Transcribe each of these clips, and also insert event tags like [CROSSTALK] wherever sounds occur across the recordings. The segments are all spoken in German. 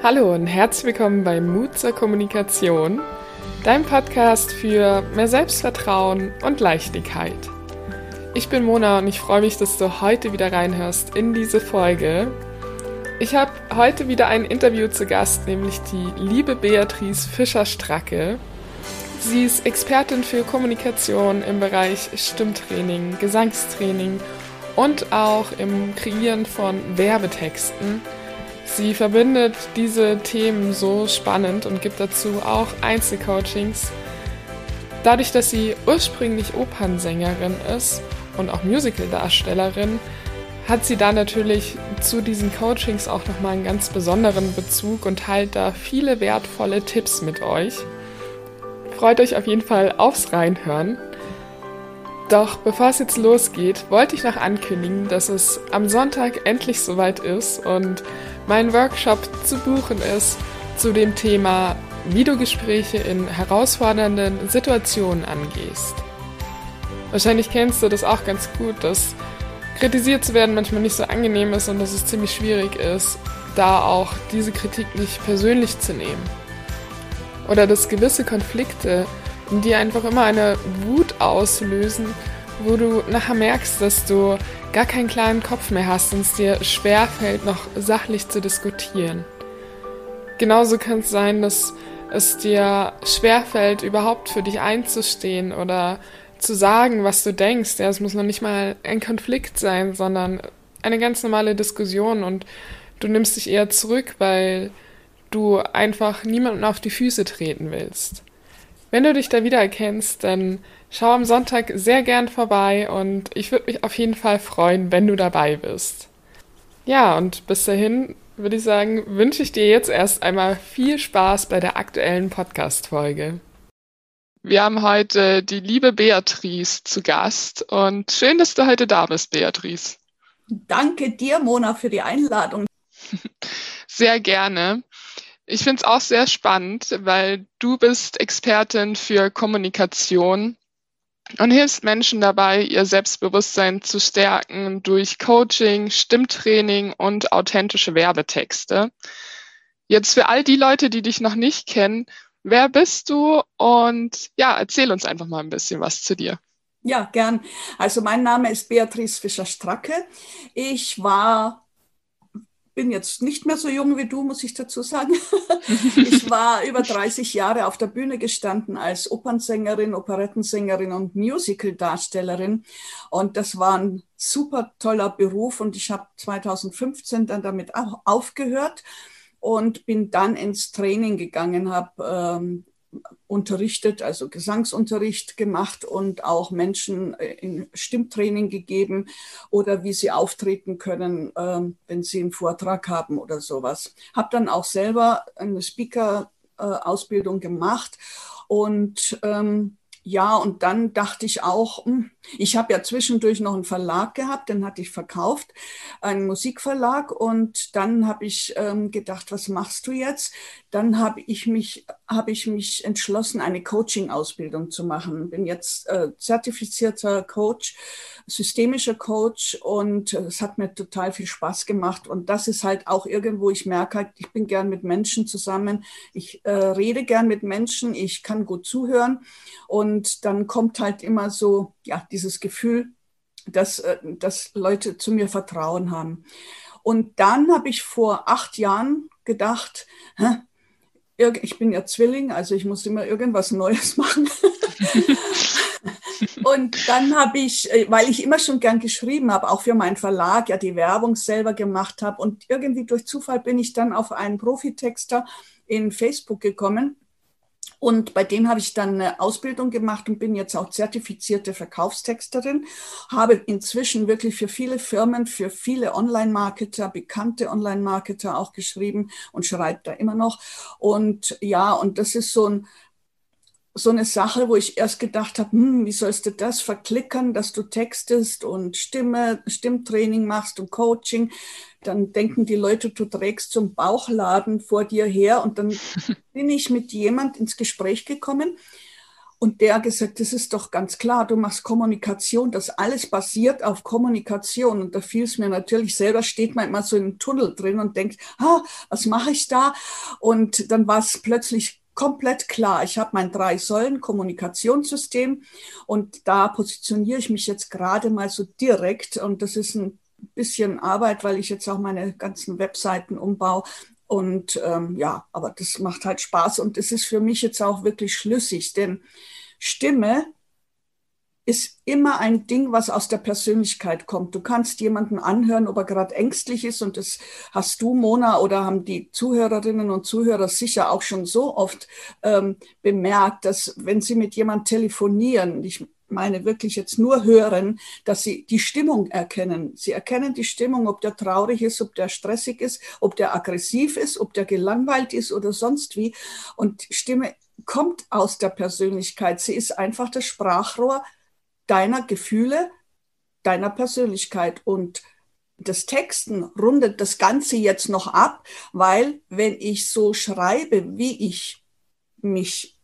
Hallo und herzlich willkommen bei Mut zur Kommunikation, dein Podcast für mehr Selbstvertrauen und Leichtigkeit. Ich bin Mona und ich freue mich, dass du heute wieder reinhörst in diese Folge. Ich habe heute wieder ein Interview zu Gast, nämlich die liebe Beatrice Fischer-Stracke. Sie ist Expertin für Kommunikation im Bereich Stimmtraining, Gesangstraining und auch im Kreieren von Werbetexten. Sie verbindet diese Themen so spannend und gibt dazu auch Einzelcoachings. Dadurch, dass sie ursprünglich Opernsängerin ist und auch Musicaldarstellerin, hat sie da natürlich zu diesen Coachings auch nochmal einen ganz besonderen Bezug und teilt da viele wertvolle Tipps mit euch. Freut euch auf jeden Fall aufs Reinhören. Doch bevor es jetzt losgeht, wollte ich noch ankündigen, dass es am Sonntag endlich soweit ist und mein Workshop zu buchen ist zu dem Thema, wie du Gespräche in herausfordernden Situationen angehst. Wahrscheinlich kennst du das auch ganz gut, dass kritisiert zu werden manchmal nicht so angenehm ist und dass es ziemlich schwierig ist, da auch diese Kritik nicht persönlich zu nehmen. Oder dass gewisse Konflikte die einfach immer eine Wut auslösen, wo du nachher merkst, dass du gar keinen klaren Kopf mehr hast und es dir schwerfällt, noch sachlich zu diskutieren. Genauso kann es sein, dass es dir schwerfällt, überhaupt für dich einzustehen oder zu sagen, was du denkst. Ja, es muss noch nicht mal ein Konflikt sein, sondern eine ganz normale Diskussion und du nimmst dich eher zurück, weil du einfach niemanden auf die Füße treten willst. Wenn du dich da wiedererkennst, dann schau am Sonntag sehr gern vorbei und ich würde mich auf jeden Fall freuen, wenn du dabei bist. Ja, und bis dahin würde ich sagen, wünsche ich dir jetzt erst einmal viel Spaß bei der aktuellen Podcast-Folge. Wir haben heute die liebe Beatrice zu Gast und schön, dass du heute da bist, Beatrice. Danke dir, Mona, für die Einladung. [LAUGHS] Sehr gerne. Ich finde es auch sehr spannend, weil du bist Expertin für Kommunikation und hilfst Menschen dabei, ihr Selbstbewusstsein zu stärken durch Coaching, Stimmtraining und authentische Werbetexte. Jetzt für all die Leute, die dich noch nicht kennen, wer bist du? Und ja, erzähl uns einfach mal ein bisschen was zu dir. Ja, gern. Also mein Name ist Beatrice Fischer-Stracke. Ich war bin jetzt nicht mehr so jung wie du, muss ich dazu sagen. [LAUGHS] ich war über 30 Jahre auf der Bühne gestanden als Opernsängerin, Operettensängerin und Musicaldarstellerin. Und das war ein super toller Beruf. Und ich habe 2015 dann damit aufgehört und bin dann ins Training gegangen, habe ähm, unterrichtet, also Gesangsunterricht gemacht und auch Menschen äh, in Stimmtraining gegeben oder wie sie auftreten können, ähm, wenn sie einen Vortrag haben oder sowas. Habe dann auch selber eine Speaker-Ausbildung gemacht und ähm, ja, und dann dachte ich auch, hm, ich habe ja zwischendurch noch einen Verlag gehabt, den hatte ich verkauft, einen Musikverlag. Und dann habe ich ähm, gedacht, was machst du jetzt? Dann habe ich mich habe ich mich entschlossen, eine Coaching-Ausbildung zu machen. Bin jetzt äh, zertifizierter Coach, systemischer Coach und äh, es hat mir total viel Spaß gemacht. Und das ist halt auch irgendwo, ich merke halt, ich bin gern mit Menschen zusammen, ich äh, rede gern mit Menschen, ich kann gut zuhören und dann kommt halt immer so, ja, dieses Gefühl, dass, äh, dass Leute zu mir Vertrauen haben. Und dann habe ich vor acht Jahren gedacht, hä, ich bin ja Zwilling, also ich muss immer irgendwas Neues [LAUGHS] machen. und dann habe ich, äh, weil ich immer schon gern geschrieben habe, auch für meinen Verlag, ja die Werbung selber gemacht habe und irgendwie durch Zufall bin ich dann auf einen Profitexter in Facebook gekommen und bei dem habe ich dann eine Ausbildung gemacht und bin jetzt auch zertifizierte Verkaufstexterin, habe inzwischen wirklich für viele Firmen, für viele Online-Marketer, bekannte Online-Marketer auch geschrieben und schreibe da immer noch. Und ja, und das ist so ein so eine Sache, wo ich erst gedacht habe, hm, wie sollst du das verklickern, dass du textest und Stimme, Stimmtraining machst und Coaching. Dann denken die Leute, du trägst zum Bauchladen vor dir her. Und dann [LAUGHS] bin ich mit jemand ins Gespräch gekommen Und der hat gesagt, das ist doch ganz klar, du machst Kommunikation, das alles basiert auf Kommunikation. Und da fiel es mir natürlich selber, steht man immer so im Tunnel drin und denkt, ah, was mache ich da? Und dann war es plötzlich komplett klar. Ich habe mein drei Säulen Kommunikationssystem und da positioniere ich mich jetzt gerade mal so direkt und das ist ein bisschen Arbeit, weil ich jetzt auch meine ganzen Webseiten umbaue. Und ähm, ja, aber das macht halt Spaß und es ist für mich jetzt auch wirklich schlüssig, denn Stimme ist immer ein Ding, was aus der Persönlichkeit kommt. Du kannst jemanden anhören, ob er gerade ängstlich ist und das hast du, Mona, oder haben die Zuhörerinnen und Zuhörer sicher auch schon so oft ähm, bemerkt, dass wenn sie mit jemandem telefonieren, ich meine wirklich jetzt nur hören, dass sie die Stimmung erkennen. Sie erkennen die Stimmung, ob der traurig ist, ob der stressig ist, ob der aggressiv ist, ob der gelangweilt ist oder sonst wie. Und Stimme kommt aus der Persönlichkeit. Sie ist einfach das Sprachrohr deiner Gefühle, deiner Persönlichkeit. Und das Texten rundet das Ganze jetzt noch ab, weil wenn ich so schreibe, wie ich mich,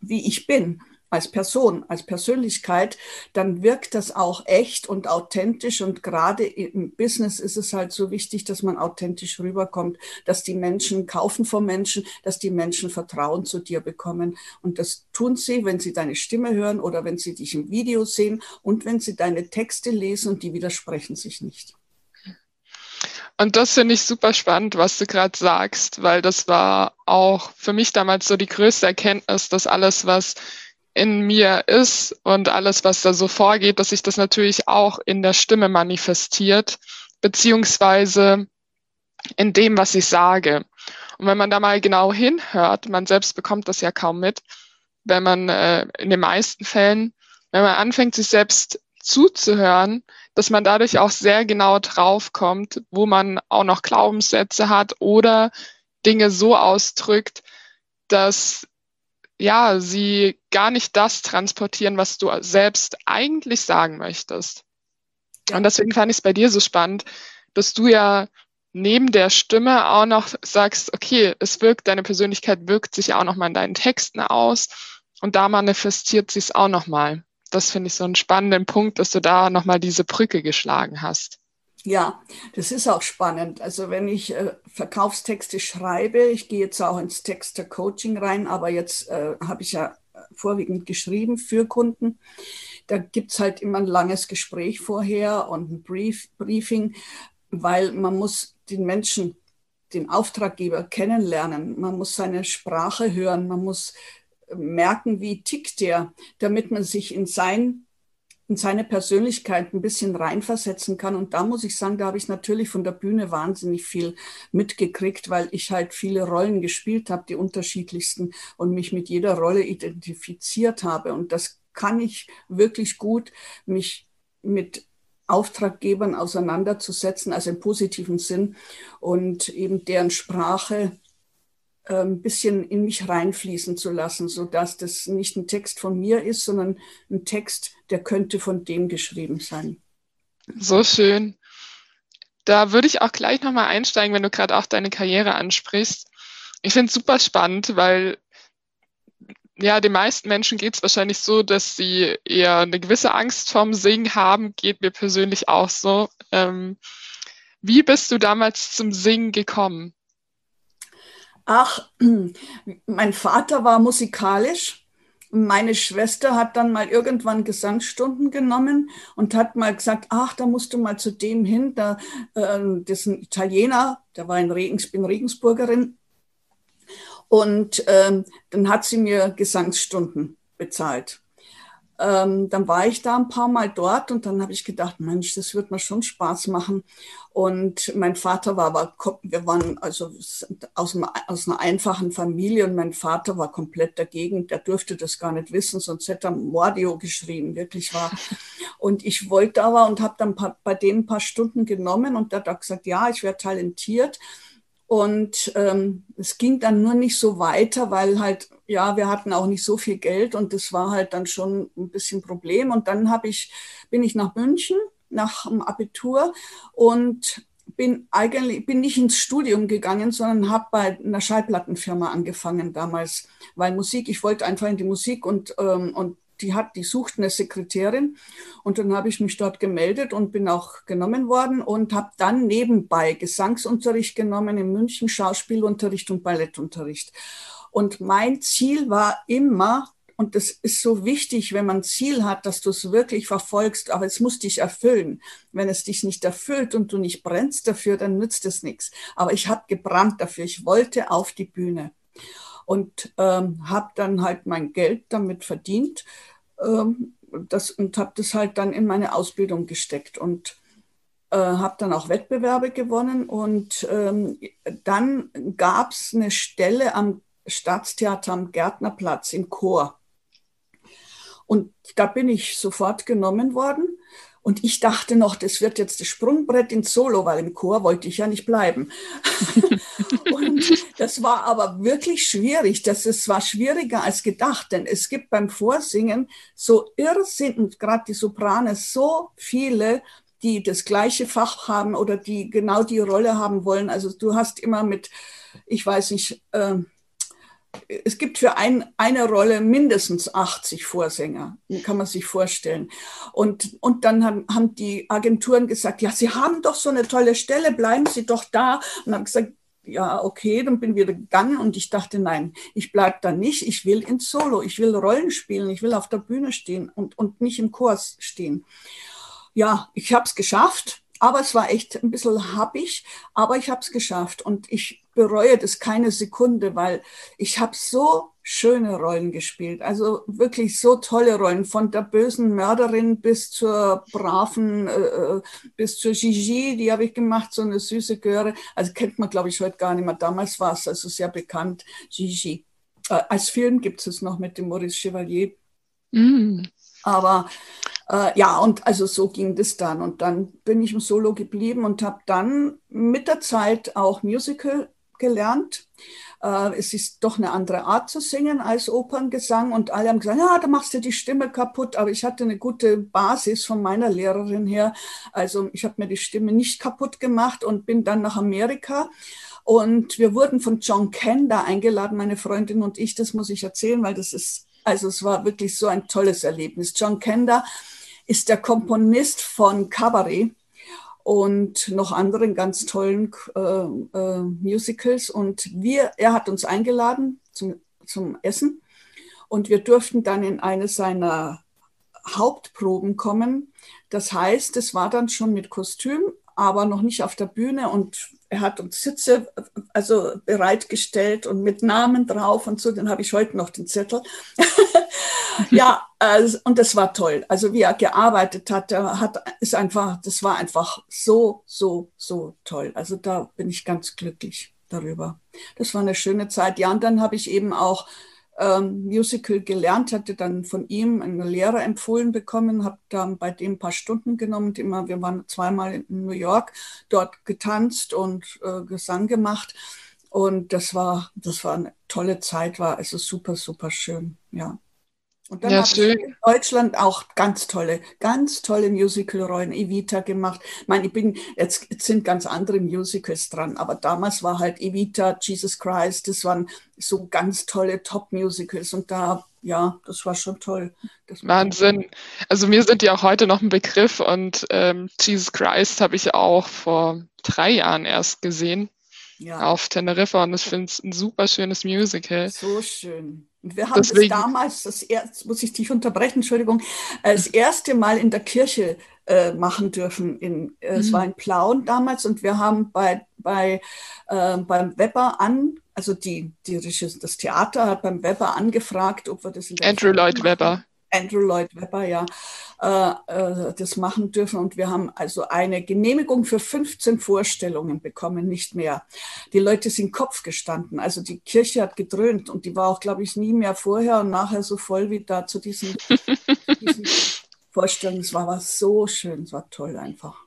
wie ich bin, als Person, als Persönlichkeit, dann wirkt das auch echt und authentisch. Und gerade im Business ist es halt so wichtig, dass man authentisch rüberkommt, dass die Menschen kaufen vom Menschen, dass die Menschen Vertrauen zu dir bekommen. Und das tun sie, wenn sie deine Stimme hören oder wenn sie dich im Video sehen und wenn sie deine Texte lesen und die widersprechen sich nicht. Und das finde ich super spannend, was du gerade sagst, weil das war auch für mich damals so die größte Erkenntnis, dass alles, was in mir ist und alles, was da so vorgeht, dass sich das natürlich auch in der Stimme manifestiert, beziehungsweise in dem, was ich sage. Und wenn man da mal genau hinhört, man selbst bekommt das ja kaum mit, wenn man äh, in den meisten Fällen, wenn man anfängt, sich selbst zuzuhören, dass man dadurch auch sehr genau draufkommt, wo man auch noch Glaubenssätze hat oder Dinge so ausdrückt, dass ja, sie gar nicht das transportieren, was du selbst eigentlich sagen möchtest. Und deswegen fand ich es bei dir so spannend, dass du ja neben der Stimme auch noch sagst, okay, es wirkt, deine Persönlichkeit wirkt sich auch nochmal in deinen Texten aus und da manifestiert sie es auch nochmal. Das finde ich so einen spannenden Punkt, dass du da nochmal diese Brücke geschlagen hast. Ja, das ist auch spannend. Also wenn ich äh, Verkaufstexte schreibe, ich gehe jetzt auch ins Texter-Coaching rein, aber jetzt äh, habe ich ja vorwiegend geschrieben für Kunden. Da gibt's halt immer ein langes Gespräch vorher und ein Brief, Briefing, weil man muss den Menschen, den Auftraggeber kennenlernen. Man muss seine Sprache hören. Man muss merken, wie tickt der, damit man sich in sein in seine Persönlichkeit ein bisschen reinversetzen kann. Und da muss ich sagen, da habe ich natürlich von der Bühne wahnsinnig viel mitgekriegt, weil ich halt viele Rollen gespielt habe, die unterschiedlichsten und mich mit jeder Rolle identifiziert habe. Und das kann ich wirklich gut, mich mit Auftraggebern auseinanderzusetzen, also im positiven Sinn und eben deren Sprache ein ähm, bisschen in mich reinfließen zu lassen, so dass das nicht ein Text von mir ist, sondern ein Text, der könnte von dem geschrieben sein. So schön. Da würde ich auch gleich nochmal einsteigen, wenn du gerade auch deine Karriere ansprichst. Ich finde es super spannend, weil ja, den meisten Menschen geht es wahrscheinlich so, dass sie eher eine gewisse Angst vorm Singen haben. Geht mir persönlich auch so. Ähm, wie bist du damals zum Singen gekommen? Ach, [CLEARS THROAT] mein Vater war musikalisch. Meine Schwester hat dann mal irgendwann Gesangsstunden genommen und hat mal gesagt, ach, da musst du mal zu dem hin, da, äh, das ist ein Italiener, der war in Regens, bin Regensburgerin. Und ähm, dann hat sie mir Gesangsstunden bezahlt. Ähm, dann war ich da ein paar Mal dort und dann habe ich gedacht, Mensch, das wird mir schon Spaß machen. Und mein Vater war, war wir waren also aus, einem, aus einer einfachen Familie und mein Vater war komplett dagegen. Der durfte das gar nicht wissen, sonst hätte er Mordio geschrien, wirklich wahr. [LAUGHS] Und ich wollte aber und habe dann bei denen ein paar Stunden genommen und der hat gesagt, ja, ich wäre talentiert. Und ähm, es ging dann nur nicht so weiter, weil halt, ja, wir hatten auch nicht so viel Geld und das war halt dann schon ein bisschen Problem. Und dann habe ich, bin ich nach München nach dem Abitur und bin eigentlich bin nicht ins Studium gegangen, sondern habe bei einer Schallplattenfirma angefangen damals, weil Musik, ich wollte einfach in die Musik und, ähm, und die hat, die sucht eine Sekretärin und dann habe ich mich dort gemeldet und bin auch genommen worden und habe dann nebenbei Gesangsunterricht genommen in München, Schauspielunterricht und Ballettunterricht. Und mein Ziel war immer, und das ist so wichtig, wenn man ein Ziel hat, dass du es wirklich verfolgst, aber es muss dich erfüllen. Wenn es dich nicht erfüllt und du nicht brennst dafür, dann nützt es nichts. Aber ich habe gebrannt dafür. Ich wollte auf die Bühne und ähm, habe dann halt mein Geld damit verdient ähm, das, und habe das halt dann in meine Ausbildung gesteckt und äh, habe dann auch Wettbewerbe gewonnen und ähm, dann gab es eine Stelle am Staatstheater am Gärtnerplatz im Chor. Und da bin ich sofort genommen worden. Und ich dachte noch, das wird jetzt das Sprungbrett ins Solo, weil im Chor wollte ich ja nicht bleiben. [LAUGHS] [LAUGHS] [LAUGHS] das war aber wirklich schwierig. Das ist, war schwieriger als gedacht, denn es gibt beim Vorsingen so irrsinnig, gerade die Soprane, so viele, die das gleiche Fach haben oder die genau die Rolle haben wollen. Also du hast immer mit, ich weiß nicht, äh, es gibt für ein, eine Rolle mindestens 80 Vorsänger, kann man sich vorstellen. Und, und dann haben, haben die Agenturen gesagt, ja, Sie haben doch so eine tolle Stelle, bleiben Sie doch da. Und haben gesagt, ja, okay, dann bin wieder gegangen und ich dachte, nein, ich bleibe da nicht, ich will ins Solo, ich will Rollen spielen, ich will auf der Bühne stehen und, und nicht im Kurs stehen. Ja, ich habe es geschafft, aber es war echt ein bisschen happig, aber ich habe es geschafft. Und ich bereue das keine Sekunde, weil ich habe so schöne Rollen gespielt. Also wirklich so tolle Rollen, von der bösen Mörderin bis zur braven, äh, äh bis zur Gigi, die habe ich gemacht, so eine süße Göre. Also kennt man, glaube ich, heute gar nicht mehr. Damals war es also sehr bekannt, Gigi. Äh, als Film gibt es noch mit dem Maurice Chevalier. Mm. Aber äh, ja, und also so ging das dann. Und dann bin ich im Solo geblieben und habe dann mit der Zeit auch Musical gelernt. Äh, es ist doch eine andere Art zu singen als Operngesang und alle haben gesagt, ja, da machst du die Stimme kaputt, aber ich hatte eine gute Basis von meiner Lehrerin her. Also ich habe mir die Stimme nicht kaputt gemacht und bin dann nach Amerika. Und wir wurden von John Kenda eingeladen, meine Freundin und ich. Das muss ich erzählen, weil das ist, also es war wirklich so ein tolles Erlebnis. John Kenda ist der Komponist von Cabaret und noch anderen ganz tollen äh, äh, Musicals. Und wir, er hat uns eingeladen zum, zum Essen und wir durften dann in eine seiner Hauptproben kommen. Das heißt, es war dann schon mit Kostüm, aber noch nicht auf der Bühne und er hat uns Sitze also bereitgestellt und mit Namen drauf und so, den habe ich heute noch den Zettel. [LAUGHS] ja, also, und das war toll. Also wie er gearbeitet hat, hat ist einfach, das war einfach so, so, so toll. Also da bin ich ganz glücklich darüber. Das war eine schöne Zeit. Ja, und dann habe ich eben auch ähm, Musical gelernt, hatte dann von ihm einen Lehrer empfohlen bekommen, habe dann bei dem ein paar Stunden genommen. Immer, wir waren zweimal in New York, dort getanzt und äh, Gesang gemacht. Und das war, das war eine tolle Zeit, war also super, super schön, ja. Und dann ja, habe ich in Deutschland auch ganz tolle, ganz tolle Musical-Rollen, Evita gemacht. Ich meine, ich bin, jetzt, jetzt, sind ganz andere Musicals dran, aber damals war halt Evita, Jesus Christ, das waren so ganz tolle Top-Musicals und da, ja, das war schon toll. Wahnsinn. Also mir sind die auch heute noch ein Begriff und ähm, Jesus Christ habe ich auch vor drei Jahren erst gesehen. Ja. Auf Teneriffa und ich finde es ein super schönes Musical. So schön. Und wir haben Deswegen. das damals, das erste, muss ich dich unterbrechen, Entschuldigung, das erste Mal in der Kirche äh, machen dürfen. In, äh, mhm. Es war in Plauen damals und wir haben bei, bei, äh, beim Weber an, also die, die, das Theater hat beim Weber angefragt, ob wir das in der Andrew Lloyd Webber. Andrew Lloyd Webber, ja, äh, äh, das machen dürfen. Und wir haben also eine Genehmigung für 15 Vorstellungen bekommen, nicht mehr. Die Leute sind Kopf gestanden. Also die Kirche hat gedröhnt und die war auch, glaube ich, nie mehr vorher und nachher so voll wie da zu diesen, [LAUGHS] diesen Vorstellungen. Es war, war so schön, es war toll einfach.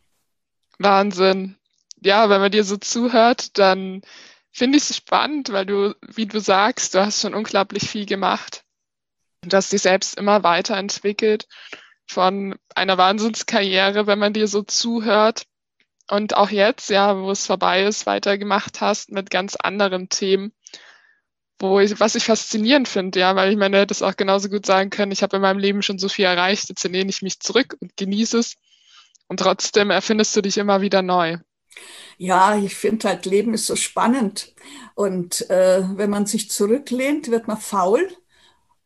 Wahnsinn. Ja, wenn man dir so zuhört, dann finde ich es spannend, weil du, wie du sagst, du hast schon unglaublich viel gemacht dass dich selbst immer weiterentwickelt von einer Wahnsinnskarriere, wenn man dir so zuhört. und auch jetzt, ja, wo es vorbei ist, weitergemacht hast mit ganz anderen Themen, wo ich, was ich faszinierend finde, ja, weil ich meine, es auch genauso gut sagen können, ich habe in meinem Leben schon so viel erreicht, jetzt lehne ich mich zurück und genieße es. Und trotzdem erfindest du dich immer wieder neu. Ja, ich finde halt, Leben ist so spannend. Und äh, wenn man sich zurücklehnt, wird man faul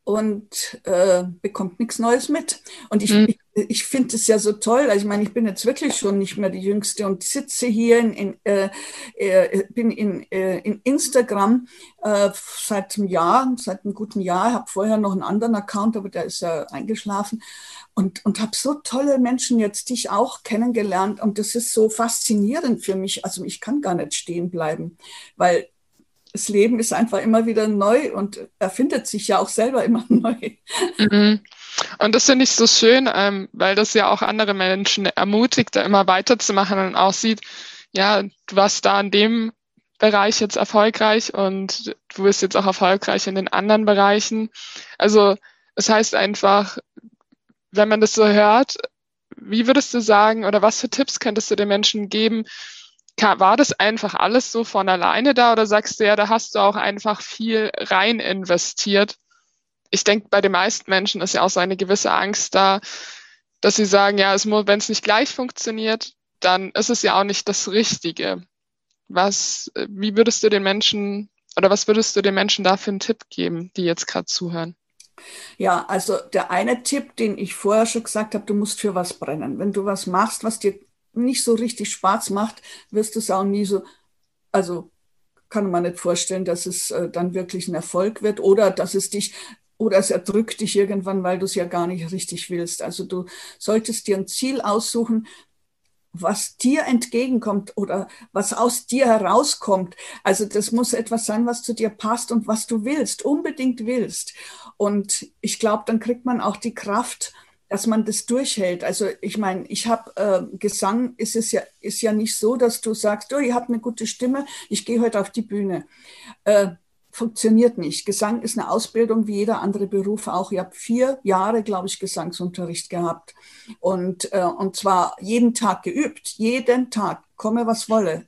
und äh, bekommt nichts Neues mit. Und ich, mhm. ich, ich finde es ja so toll. Also ich meine, ich bin jetzt wirklich schon nicht mehr die Jüngste und sitze hier in, in äh, äh, bin in, äh, in Instagram äh, seit einem Jahr, seit einem guten Jahr. Habe vorher noch einen anderen Account, aber der ist ja eingeschlafen und, und habe so tolle Menschen jetzt dich auch kennengelernt und das ist so faszinierend für mich. Also ich kann gar nicht stehen bleiben, weil das Leben ist einfach immer wieder neu und erfindet sich ja auch selber immer [LAUGHS] neu. Mhm. Und das finde ich so schön, ähm, weil das ja auch andere Menschen ermutigt, da immer weiterzumachen und auch sieht, ja, du warst da in dem Bereich jetzt erfolgreich und du bist jetzt auch erfolgreich in den anderen Bereichen. Also es heißt einfach, wenn man das so hört, wie würdest du sagen oder was für Tipps könntest du den Menschen geben, war das einfach alles so von alleine da oder sagst du ja, da hast du auch einfach viel rein investiert? Ich denke, bei den meisten Menschen ist ja auch so eine gewisse Angst da, dass sie sagen, ja, wenn es nicht gleich funktioniert, dann ist es ja auch nicht das Richtige. Was, wie würdest du den Menschen oder was würdest du den Menschen da für einen Tipp geben, die jetzt gerade zuhören? Ja, also der eine Tipp, den ich vorher schon gesagt habe, du musst für was brennen. Wenn du was machst, was dir nicht so richtig Spaß macht, wirst du es auch nie so, also kann man nicht vorstellen, dass es äh, dann wirklich ein Erfolg wird oder dass es dich oder es erdrückt dich irgendwann, weil du es ja gar nicht richtig willst. Also du solltest dir ein Ziel aussuchen, was dir entgegenkommt oder was aus dir herauskommt. Also das muss etwas sein, was zu dir passt und was du willst, unbedingt willst. Und ich glaube, dann kriegt man auch die Kraft, dass man das durchhält. Also ich meine, ich habe äh, Gesang, ist es ja ist ja nicht so, dass du sagst, oh, ihr habt eine gute Stimme, ich gehe heute auf die Bühne. Äh, funktioniert nicht. Gesang ist eine Ausbildung wie jeder andere Beruf auch. Ich habe vier Jahre, glaube ich, Gesangsunterricht gehabt und äh, und zwar jeden Tag geübt, jeden Tag, komme was wolle.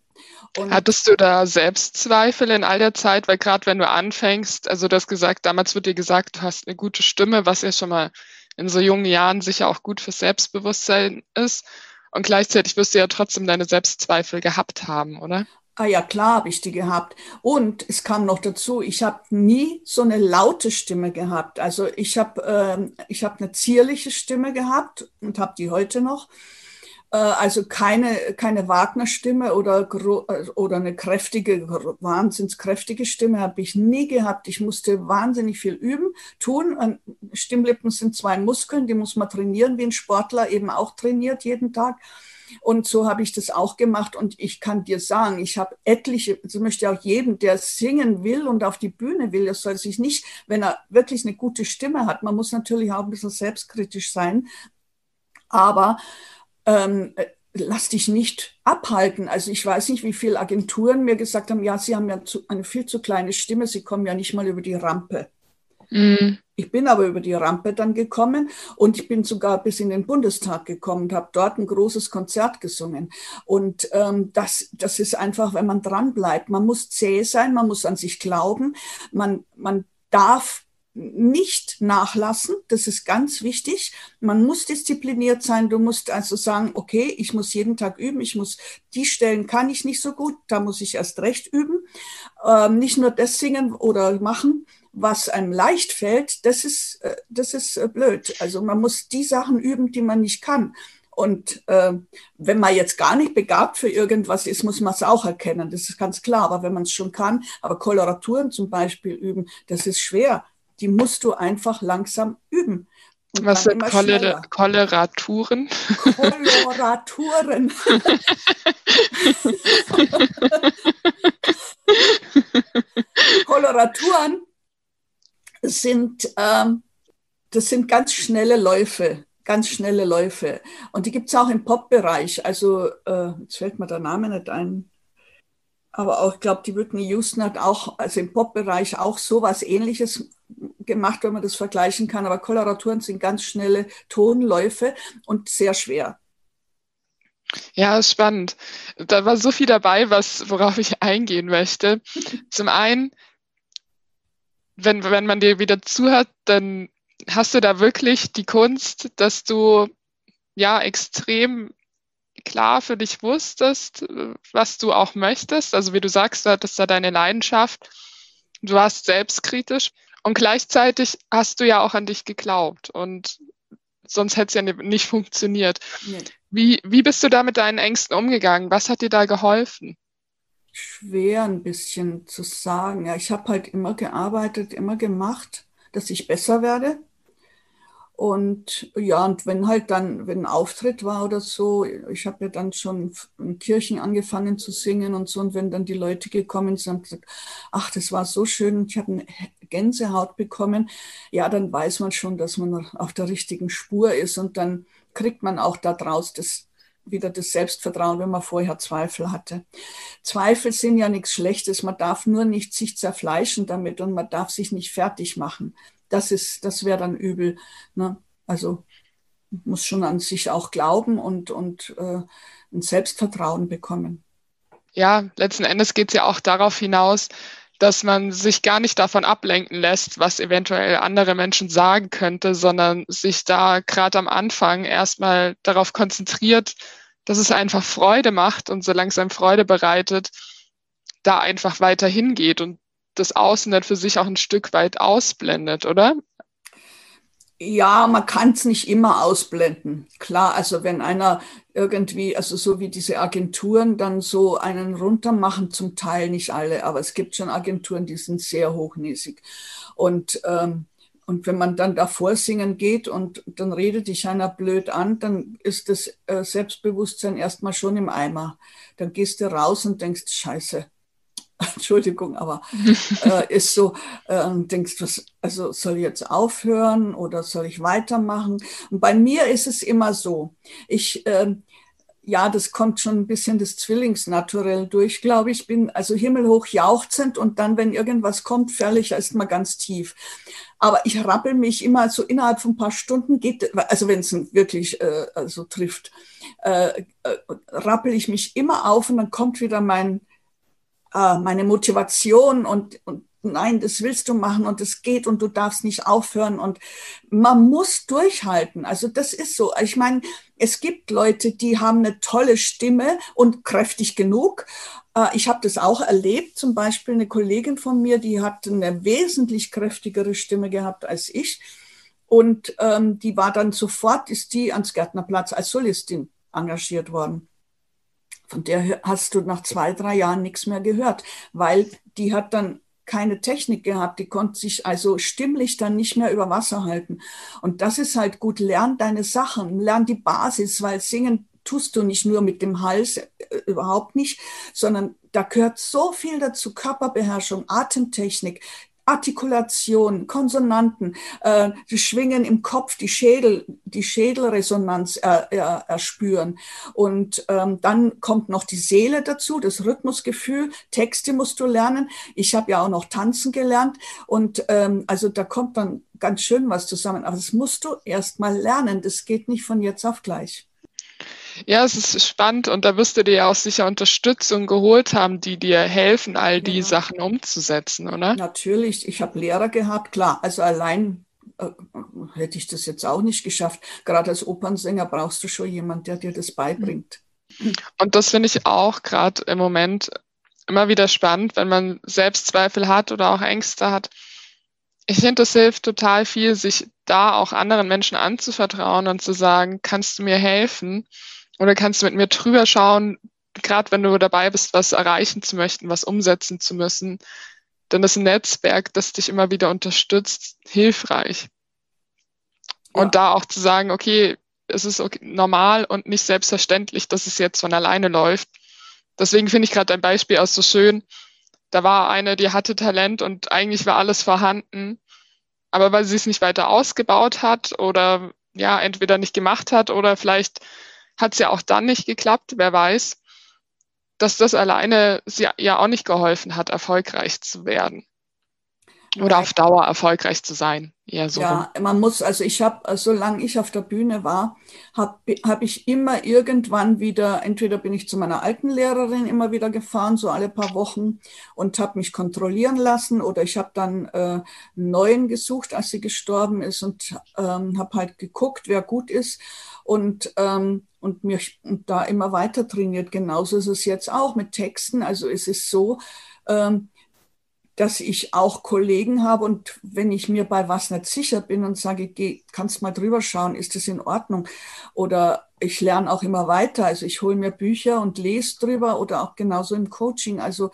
Und Hattest du da Selbstzweifel in all der Zeit? Weil gerade wenn du anfängst, also du hast gesagt, damals wird dir gesagt, du hast eine gute Stimme, was ja schon mal in so jungen Jahren sicher auch gut fürs Selbstbewusstsein ist. Und gleichzeitig wirst du ja trotzdem deine Selbstzweifel gehabt haben, oder? Ah ja, klar habe ich die gehabt. Und es kam noch dazu, ich habe nie so eine laute Stimme gehabt. Also ich habe äh, ich eine zierliche Stimme gehabt und habe die heute noch. Äh, also keine, keine Wagner-Stimme oder, äh, oder eine kräftige, wahnsinnskräftige Stimme habe ich nie gehabt. Ich musste wahnsinnig viel üben, tun. Stimmlippen sind zwei Muskeln, die muss man trainieren, wie ein Sportler eben auch trainiert jeden Tag. Und so habe ich das auch gemacht. Und ich kann dir sagen, ich habe etliche, also möchte auch jedem, der singen will und auf die Bühne will, der soll sich nicht, wenn er wirklich eine gute Stimme hat, man muss natürlich auch ein bisschen selbstkritisch sein, aber ähm, lass dich nicht abhalten. Also ich weiß nicht, wie viele Agenturen mir gesagt haben, ja, sie haben ja zu, eine viel zu kleine Stimme, sie kommen ja nicht mal über die Rampe. Mhm. Ich bin aber über die Rampe dann gekommen und ich bin sogar bis in den Bundestag gekommen und habe dort ein großes Konzert gesungen. Und ähm, das, das ist einfach, wenn man dran bleibt. Man muss zäh sein, man muss an sich glauben, man, man darf nicht nachlassen. Das ist ganz wichtig. Man muss diszipliniert sein. Du musst also sagen, okay, ich muss jeden Tag üben. Ich muss, die Stellen kann ich nicht so gut. Da muss ich erst recht üben. Ähm, nicht nur das singen oder machen, was einem leicht fällt. Das ist, äh, das ist äh, blöd. Also man muss die Sachen üben, die man nicht kann. Und äh, wenn man jetzt gar nicht begabt für irgendwas ist, muss man es auch erkennen. Das ist ganz klar. Aber wenn man es schon kann, aber Koloraturen zum Beispiel üben, das ist schwer die musst du einfach langsam üben. Und Was sind Cholera Choleraturen? Koloraturen. Koloraturen sind, ähm, das sind ganz schnelle Läufe, ganz schnelle Läufe. Und die gibt es auch im Pop-Bereich. Also, äh, jetzt fällt mir der Name nicht ein. Aber auch, ich glaube, die Whitney Houston hat auch, also im Pop-Bereich auch sowas ähnliches gemacht, wenn man das vergleichen kann. Aber Koloraturen sind ganz schnelle Tonläufe und sehr schwer. Ja, spannend. Da war so viel dabei, was, worauf ich eingehen möchte. [LAUGHS] Zum einen, wenn, wenn man dir wieder zuhört, dann hast du da wirklich die Kunst, dass du ja extrem klar für dich wusstest, was du auch möchtest. Also wie du sagst, du hattest da deine Leidenschaft. Du warst selbstkritisch und gleichzeitig hast du ja auch an dich geglaubt und sonst hätte es ja nicht funktioniert. Nee. Wie, wie bist du da mit deinen Ängsten umgegangen? Was hat dir da geholfen? Schwer ein bisschen zu sagen. Ja, ich habe halt immer gearbeitet, immer gemacht, dass ich besser werde. Und ja, und wenn halt dann, wenn ein Auftritt war oder so, ich habe ja dann schon in Kirchen angefangen zu singen und so, und wenn dann die Leute gekommen sind und gesagt, ach, das war so schön, ich habe eine Gänsehaut bekommen, ja, dann weiß man schon, dass man auf der richtigen Spur ist und dann kriegt man auch daraus das, wieder das Selbstvertrauen, wenn man vorher Zweifel hatte. Zweifel sind ja nichts Schlechtes, man darf nur nicht sich zerfleischen damit und man darf sich nicht fertig machen das ist, das wäre dann übel. Ne? Also muss schon an sich auch glauben und, und äh, ein Selbstvertrauen bekommen. Ja, letzten Endes geht es ja auch darauf hinaus, dass man sich gar nicht davon ablenken lässt, was eventuell andere Menschen sagen könnte, sondern sich da gerade am Anfang erstmal darauf konzentriert, dass es einfach Freude macht und solange es einem Freude bereitet, da einfach weiter hingeht und das Außen dann für sich auch ein Stück weit ausblendet, oder? Ja, man kann es nicht immer ausblenden. Klar, also wenn einer irgendwie, also so wie diese Agenturen dann so einen runtermachen, zum Teil nicht alle, aber es gibt schon Agenturen, die sind sehr hochnäsig. Und, ähm, und wenn man dann davor singen geht und dann redet dich einer blöd an, dann ist das äh, Selbstbewusstsein erstmal schon im Eimer. Dann gehst du raus und denkst, scheiße, [LAUGHS] Entschuldigung, aber [LAUGHS] äh, ist so, äh, denkst du, also soll ich jetzt aufhören oder soll ich weitermachen? Und bei mir ist es immer so, ich, äh, ja, das kommt schon ein bisschen des Zwillingsnaturell durch, glaube ich. Bin also himmelhoch jauchzend und dann, wenn irgendwas kommt, fälle ich erstmal ganz tief. Aber ich rappel mich immer so innerhalb von ein paar Stunden geht, also wenn es wirklich äh, also trifft, äh, äh, rappel ich mich immer auf und dann kommt wieder mein äh, meine Motivation und, und nein, das willst du machen und es geht und du darfst nicht aufhören und man muss durchhalten. Also das ist so. Ich meine, es gibt Leute, die haben eine tolle Stimme und kräftig genug. Äh, ich habe das auch erlebt. Zum Beispiel eine Kollegin von mir, die hat eine wesentlich kräftigere Stimme gehabt als ich. Und ähm, die war dann sofort, ist die ans Gärtnerplatz als Solistin engagiert worden. Von der hast du nach zwei, drei Jahren nichts mehr gehört, weil die hat dann keine Technik gehabt, die konnte sich also stimmlich dann nicht mehr über Wasser halten. Und das ist halt gut, lern deine Sachen, lern die Basis, weil singen tust du nicht nur mit dem Hals, äh, überhaupt nicht, sondern da gehört so viel dazu, Körperbeherrschung, Atemtechnik, Artikulation, Konsonanten, äh, die Schwingen im Kopf, die Schädel, die Schädelresonanz äh, äh, erspüren. Und ähm, dann kommt noch die Seele dazu, das Rhythmusgefühl. Texte musst du lernen. Ich habe ja auch noch tanzen gelernt und ähm, also da kommt dann ganz schön was zusammen. Aber das musst du erst mal lernen. Das geht nicht von jetzt auf gleich. Ja, es ist spannend und da wirst du dir ja auch sicher Unterstützung geholt haben, die dir helfen, all die ja. Sachen umzusetzen, oder? Natürlich, ich habe Lehrer gehabt, klar, also allein äh, hätte ich das jetzt auch nicht geschafft. Gerade als Opernsänger brauchst du schon jemanden, der dir das beibringt. Und das finde ich auch gerade im Moment immer wieder spannend, wenn man Selbstzweifel hat oder auch Ängste hat. Ich finde, das hilft total viel, sich da auch anderen Menschen anzuvertrauen und zu sagen, kannst du mir helfen? Oder kannst du mit mir drüber schauen, gerade wenn du dabei bist, was erreichen zu möchten, was umsetzen zu müssen, dann ist ein Netzwerk, das dich immer wieder unterstützt, hilfreich. Ja. Und da auch zu sagen, okay, es ist okay, normal und nicht selbstverständlich, dass es jetzt von alleine läuft. Deswegen finde ich gerade dein Beispiel auch so schön. Da war eine, die hatte Talent und eigentlich war alles vorhanden. Aber weil sie es nicht weiter ausgebaut hat oder ja, entweder nicht gemacht hat oder vielleicht hat es ja auch dann nicht geklappt, wer weiß, dass das alleine sie ja auch nicht geholfen hat, erfolgreich zu werden. Oder auf Dauer erfolgreich zu sein. Eher so ja, man muss, also ich habe, solange ich auf der Bühne war, habe hab ich immer irgendwann wieder, entweder bin ich zu meiner alten Lehrerin immer wieder gefahren, so alle paar Wochen, und habe mich kontrollieren lassen, oder ich habe dann äh, einen neuen gesucht, als sie gestorben ist, und ähm, habe halt geguckt, wer gut ist und, ähm, und und da immer weiter trainiert. Genauso ist es jetzt auch mit Texten. Also es ist so, ähm, dass ich auch Kollegen habe und wenn ich mir bei was nicht sicher bin und sage, geh, kannst mal drüber schauen, ist das in Ordnung? Oder ich lerne auch immer weiter, also ich hole mir Bücher und lese drüber oder auch genauso im Coaching. Also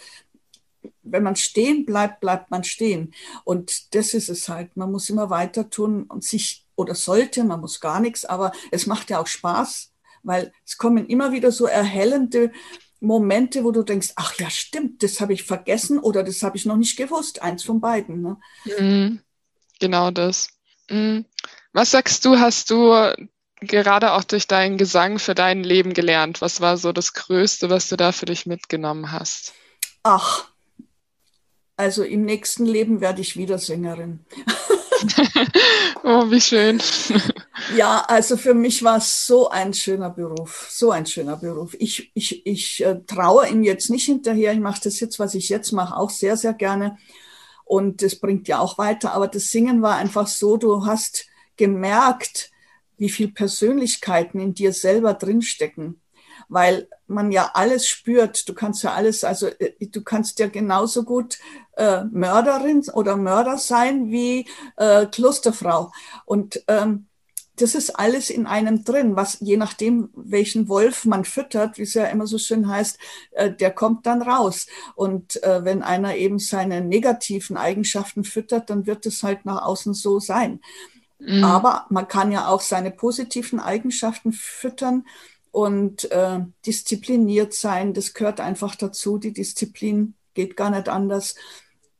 wenn man stehen bleibt, bleibt man stehen. Und das ist es halt. Man muss immer weiter tun und sich, oder sollte, man muss gar nichts, aber es macht ja auch Spaß, weil es kommen immer wieder so erhellende Momente, wo du denkst, ach ja, stimmt, das habe ich vergessen oder das habe ich noch nicht gewusst. Eins von beiden. Ne? Mhm, genau das. Mhm. Was sagst du, hast du gerade auch durch deinen Gesang für dein Leben gelernt? Was war so das Größte, was du da für dich mitgenommen hast? Ach, also im nächsten Leben werde ich wieder Sängerin. [LAUGHS] [LAUGHS] oh, wie schön. [LAUGHS] Ja, also für mich war es so ein schöner Beruf, so ein schöner Beruf. Ich, ich, ich äh, traue ihm jetzt nicht hinterher. Ich mache das jetzt, was ich jetzt mache, auch sehr, sehr gerne. Und das bringt ja auch weiter. Aber das Singen war einfach so, du hast gemerkt, wie viel Persönlichkeiten in dir selber drinstecken weil man ja alles spürt. Du kannst ja alles, also äh, du kannst ja genauso gut äh, Mörderin oder Mörder sein wie äh, Klosterfrau. Und ähm, das ist alles in einem drin, was je nachdem, welchen Wolf man füttert, wie es ja immer so schön heißt, äh, der kommt dann raus. Und äh, wenn einer eben seine negativen Eigenschaften füttert, dann wird es halt nach außen so sein. Mhm. Aber man kann ja auch seine positiven Eigenschaften füttern und äh, diszipliniert sein. Das gehört einfach dazu. Die Disziplin geht gar nicht anders.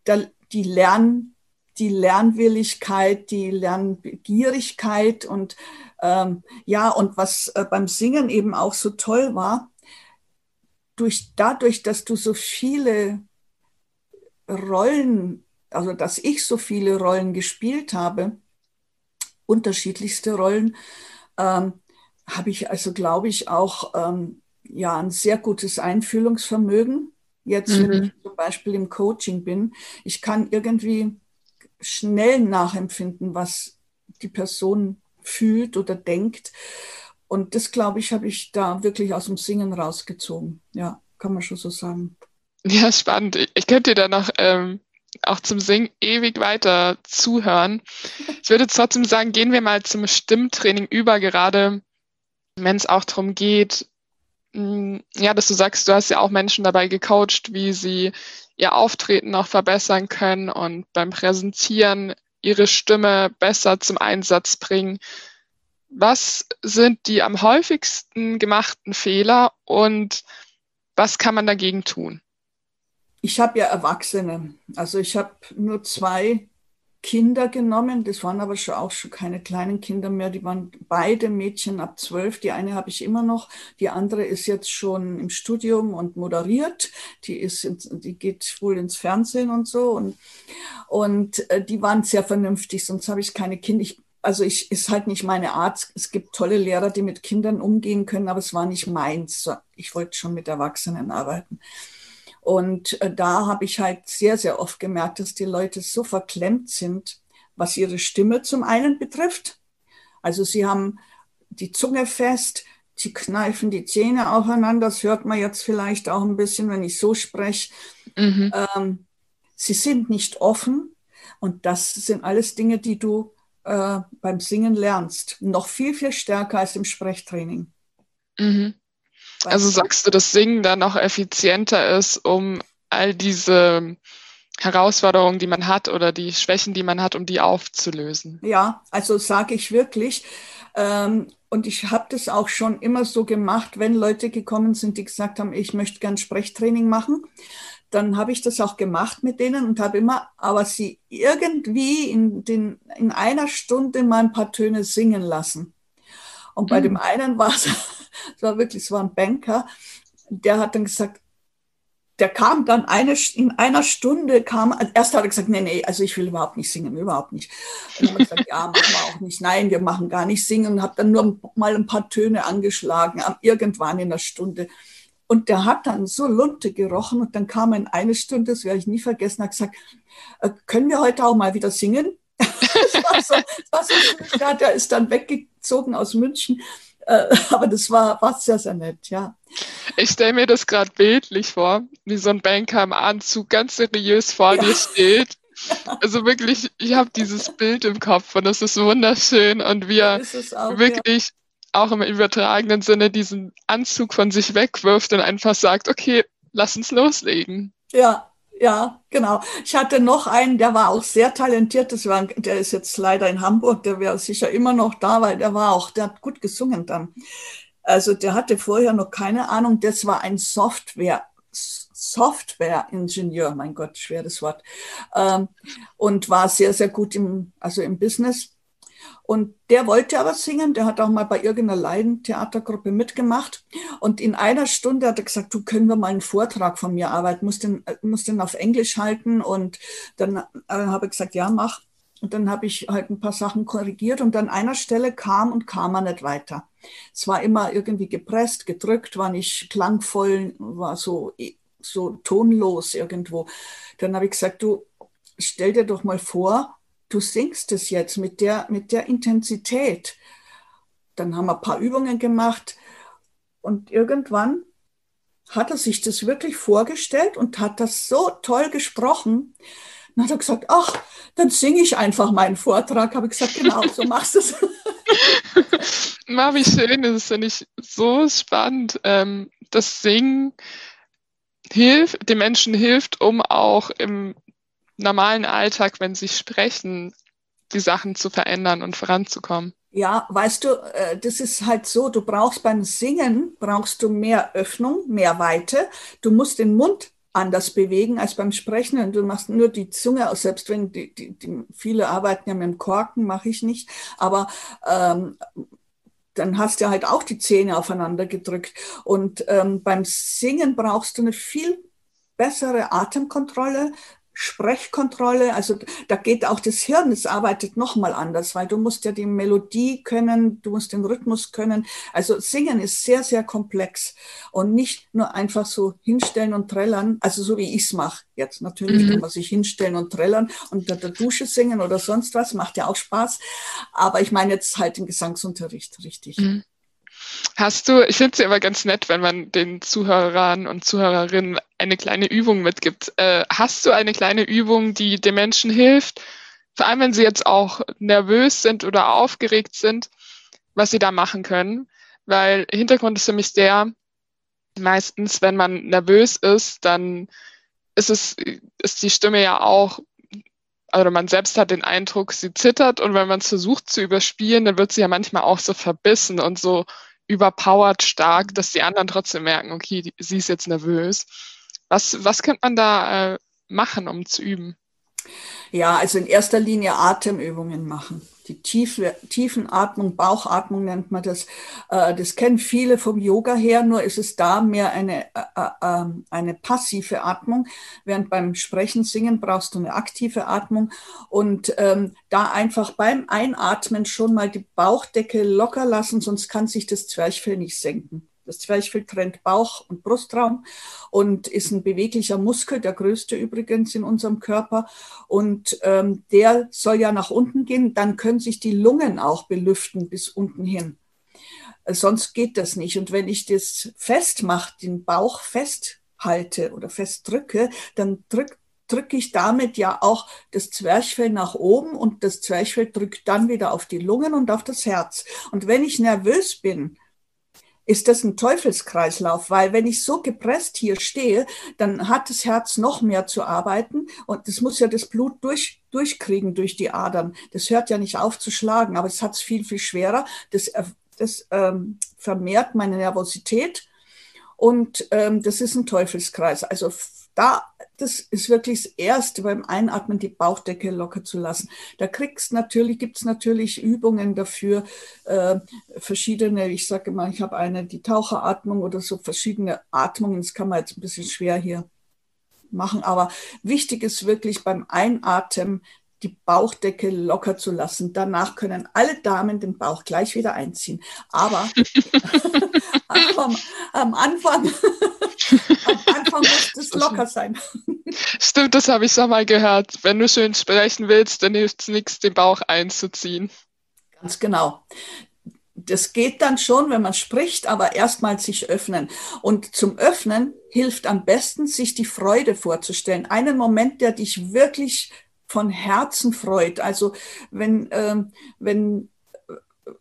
Da, die Lern die Lernwilligkeit, die Lernbegierigkeit und ähm, ja, und was äh, beim Singen eben auch so toll war, durch, dadurch, dass du so viele Rollen, also dass ich so viele Rollen gespielt habe, unterschiedlichste Rollen, ähm, habe ich also, glaube ich, auch ähm, ja ein sehr gutes Einfühlungsvermögen. Jetzt, mhm. wenn ich zum Beispiel im Coaching bin, ich kann irgendwie schnell nachempfinden, was die Person fühlt oder denkt. Und das, glaube ich, habe ich da wirklich aus dem Singen rausgezogen. Ja, kann man schon so sagen. Ja, spannend. Ich könnte dir da noch ähm, auch zum Singen ewig weiter zuhören. Ich würde trotzdem sagen, gehen wir mal zum Stimmtraining über, gerade wenn es auch darum geht, mm, ja, dass du sagst, du hast ja auch Menschen dabei gecoacht, wie sie ihr Auftreten noch verbessern können und beim Präsentieren ihre Stimme besser zum Einsatz bringen. Was sind die am häufigsten gemachten Fehler und was kann man dagegen tun? Ich habe ja Erwachsene. Also ich habe nur zwei Kinder genommen. Das waren aber schon auch schon keine kleinen Kinder mehr. Die waren beide Mädchen ab zwölf. Die eine habe ich immer noch. Die andere ist jetzt schon im Studium und moderiert. Die ist, die geht wohl ins Fernsehen und so. Und, und äh, die waren sehr vernünftig. Sonst habe ich keine Kinder. Ich, also ich ist halt nicht meine Art. Es gibt tolle Lehrer, die mit Kindern umgehen können, aber es war nicht meins. Ich wollte schon mit Erwachsenen arbeiten. Und äh, da habe ich halt sehr, sehr oft gemerkt, dass die Leute so verklemmt sind, was ihre Stimme zum einen betrifft. Also sie haben die Zunge fest, sie kneifen die Zähne aufeinander. Das hört man jetzt vielleicht auch ein bisschen, wenn ich so spreche. Mhm. Ähm, sie sind nicht offen. Und das sind alles Dinge, die du äh, beim Singen lernst. Noch viel, viel stärker als im Sprechtraining. Mhm. Also sagst du, dass Singen dann auch effizienter ist, um all diese Herausforderungen, die man hat oder die Schwächen, die man hat, um die aufzulösen? Ja, also sage ich wirklich. Ähm, und ich habe das auch schon immer so gemacht, wenn Leute gekommen sind, die gesagt haben, ich möchte gern Sprechtraining machen. Dann habe ich das auch gemacht mit denen und habe immer, aber sie irgendwie in, den, in einer Stunde mal ein paar Töne singen lassen. Und bei mhm. dem einen war es, [LAUGHS] es war wirklich, es war ein Banker, der hat dann gesagt, der kam dann eine, in einer Stunde kam, erst hat er gesagt, nee, nee, also ich will überhaupt nicht singen, überhaupt nicht. Und dann haben wir gesagt, ja, machen wir auch nicht. Nein, wir machen gar nicht singen und habe dann nur mal ein paar Töne angeschlagen, irgendwann in einer Stunde. Und der hat dann so Lunte gerochen und dann kam er in eine Stunde, das werde ich nie vergessen, hat gesagt, äh, können wir heute auch mal wieder singen? Das war so, das so ja, der ist dann weggezogen aus München. Äh, aber das war, war sehr, sehr nett, ja. Ich stelle mir das gerade bildlich vor, wie so ein Banker im Anzug ganz seriös vor ja. dir steht. Also wirklich, ich habe dieses Bild im Kopf und das ist wunderschön und wie er auch, wirklich ja. auch im übertragenen Sinne diesen Anzug von sich wegwirft und einfach sagt, okay, lass uns loslegen. Ja, ja, genau. Ich hatte noch einen, der war auch sehr talentiert. Das war, der ist jetzt leider in Hamburg. Der wäre sicher immer noch da, weil der war auch, der hat gut gesungen dann. Also der hatte vorher noch keine Ahnung. Das war ein Software, Software-Ingenieur. Mein Gott, schweres Wort. Ähm, und war sehr, sehr gut im, also im Business. Und der wollte aber singen, der hat auch mal bei irgendeiner Leidentheatergruppe mitgemacht. Und in einer Stunde hat er gesagt, du können wir mal einen Vortrag von mir arbeiten, muss den, muss den auf Englisch halten. Und dann äh, habe ich gesagt, ja, mach. Und dann habe ich halt ein paar Sachen korrigiert und an einer Stelle kam und kam er nicht weiter. Es war immer irgendwie gepresst, gedrückt, war nicht klangvoll, war so, so tonlos irgendwo. Dann habe ich gesagt, du stell dir doch mal vor, du singst es jetzt mit der, mit der Intensität. Dann haben wir ein paar Übungen gemacht und irgendwann hat er sich das wirklich vorgestellt und hat das so toll gesprochen. Dann hat er gesagt, ach, dann singe ich einfach meinen Vortrag. Habe ich gesagt, genau, so machst du es. [LAUGHS] Ma, wie schön ist es, so spannend. Ähm, das Singen hilft, den Menschen hilft, um auch im normalen Alltag, wenn sie sprechen, die Sachen zu verändern und voranzukommen. Ja, weißt du, äh, das ist halt so, du brauchst beim Singen, brauchst du mehr Öffnung, mehr Weite. Du musst den Mund anders bewegen als beim Sprechen und du machst nur die Zunge aus, selbst wenn die, die, die viele arbeiten ja mit dem Korken, mache ich nicht, aber ähm, dann hast du halt auch die Zähne aufeinander gedrückt. Und ähm, beim Singen brauchst du eine viel bessere Atemkontrolle, Sprechkontrolle, also da geht auch das Hirn, es arbeitet nochmal anders, weil du musst ja die Melodie können, du musst den Rhythmus können. Also Singen ist sehr, sehr komplex und nicht nur einfach so hinstellen und trällern, also so wie ich es mache jetzt. Natürlich mhm. kann man sich hinstellen und trällern und unter der Dusche singen oder sonst was, macht ja auch Spaß. Aber ich meine jetzt halt den Gesangsunterricht, richtig. Mhm. Hast du, ich finde es ja immer ganz nett, wenn man den Zuhörern und Zuhörerinnen eine kleine Übung mitgibt. Äh, hast du eine kleine Übung, die den Menschen hilft, vor allem wenn sie jetzt auch nervös sind oder aufgeregt sind, was sie da machen können? Weil Hintergrund ist für mich der, meistens, wenn man nervös ist, dann ist es, ist die Stimme ja auch oder man selbst hat den Eindruck, sie zittert und wenn man es versucht zu überspielen, dann wird sie ja manchmal auch so verbissen und so überpowered stark, dass die anderen trotzdem merken, okay, die, sie ist jetzt nervös. Was, was könnte man da äh, machen, um zu üben? Ja, also in erster Linie Atemübungen machen. Die tiefe, Tiefenatmung, Bauchatmung nennt man das. Äh, das kennen viele vom Yoga her, nur ist es da mehr eine, äh, äh, ähm, eine passive Atmung. Während beim Sprechen, Singen brauchst du eine aktive Atmung. Und ähm, da einfach beim Einatmen schon mal die Bauchdecke locker lassen, sonst kann sich das Zwerchfell nicht senken. Das Zwerchfell trennt Bauch- und Brustraum und ist ein beweglicher Muskel, der größte übrigens in unserem Körper. Und ähm, der soll ja nach unten gehen. Dann können sich die Lungen auch belüften bis unten hin. Äh, sonst geht das nicht. Und wenn ich das festmache, den Bauch festhalte oder festdrücke, dann drückt drücke ich damit ja auch das Zwerchfell nach oben und das Zwerchfell drückt dann wieder auf die Lungen und auf das Herz. Und wenn ich nervös bin, ist das ein Teufelskreislauf, weil wenn ich so gepresst hier stehe, dann hat das Herz noch mehr zu arbeiten und das muss ja das Blut durch, durchkriegen durch die Adern. Das hört ja nicht auf zu schlagen, aber es hat es viel, viel schwerer. Das, das ähm, vermehrt meine Nervosität und ähm, das ist ein Teufelskreis. Also da, das ist wirklich das Erste beim Einatmen, die Bauchdecke locker zu lassen. Da kriegst natürlich, gibt's natürlich Übungen dafür, äh, verschiedene, ich sage mal, ich habe eine, die Taucheratmung oder so verschiedene Atmungen, das kann man jetzt ein bisschen schwer hier machen. Aber wichtig ist wirklich beim Einatmen die Bauchdecke locker zu lassen. Danach können alle Damen den Bauch gleich wieder einziehen. Aber, [LAUGHS] aber am Anfang, am Anfang muss es locker sein. Stimmt, das habe ich schon mal gehört. Wenn du schön sprechen willst, dann hilft es nichts, den Bauch einzuziehen. Ganz genau. Das geht dann schon, wenn man spricht, aber erstmal sich öffnen. Und zum Öffnen hilft am besten, sich die Freude vorzustellen. Einen Moment, der dich wirklich von Herzen freut. Also wenn, ähm, wenn,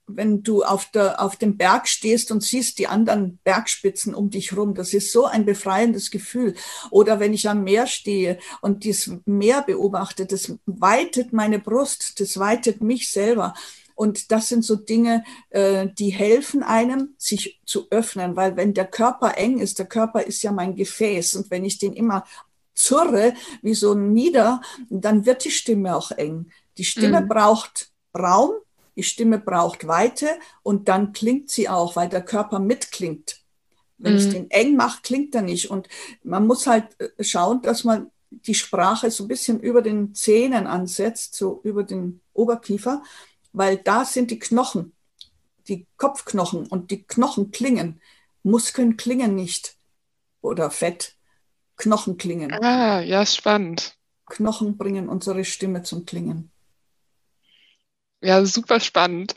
wenn du auf, der, auf dem Berg stehst und siehst die anderen Bergspitzen um dich rum, das ist so ein befreiendes Gefühl. Oder wenn ich am Meer stehe und das Meer beobachte, das weitet meine Brust, das weitet mich selber. Und das sind so Dinge, äh, die helfen einem, sich zu öffnen, weil wenn der Körper eng ist, der Körper ist ja mein Gefäß und wenn ich den immer zurre, wie so ein Mieder, dann wird die Stimme auch eng. Die Stimme mhm. braucht Raum, die Stimme braucht Weite und dann klingt sie auch, weil der Körper mitklingt. Wenn mhm. ich den eng mache, klingt er nicht. Und man muss halt äh, schauen, dass man die Sprache so ein bisschen über den Zähnen ansetzt, so über den Oberkiefer, weil da sind die Knochen, die Kopfknochen und die Knochen klingen. Muskeln klingen nicht oder Fett. Knochen klingen. Ah, ja, spannend. Knochen bringen unsere Stimme zum Klingen. Ja, super spannend.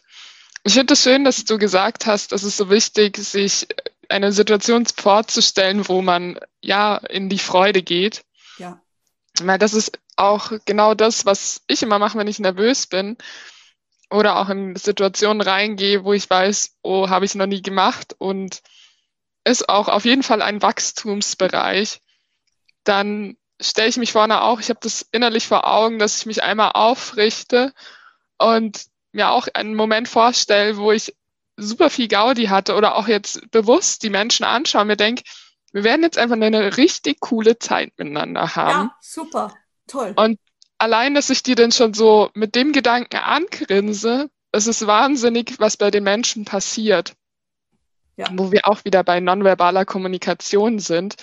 Ich finde es schön, dass du gesagt hast, es ist so wichtig, sich eine Situation vorzustellen, wo man ja in die Freude geht. Ja. Weil das ist auch genau das, was ich immer mache, wenn ich nervös bin oder auch in Situationen reingehe, wo ich weiß, oh, habe ich noch nie gemacht und ist auch auf jeden Fall ein Wachstumsbereich, dann stelle ich mich vorne auch, ich habe das innerlich vor Augen, dass ich mich einmal aufrichte und mir auch einen Moment vorstelle, wo ich super viel Gaudi hatte oder auch jetzt bewusst die Menschen anschaue, mir denke, wir werden jetzt einfach eine richtig coole Zeit miteinander haben. Ja, super, toll. Und allein, dass ich die dann schon so mit dem Gedanken angrinse, es ist wahnsinnig, was bei den Menschen passiert. Ja. Wo wir auch wieder bei nonverbaler Kommunikation sind.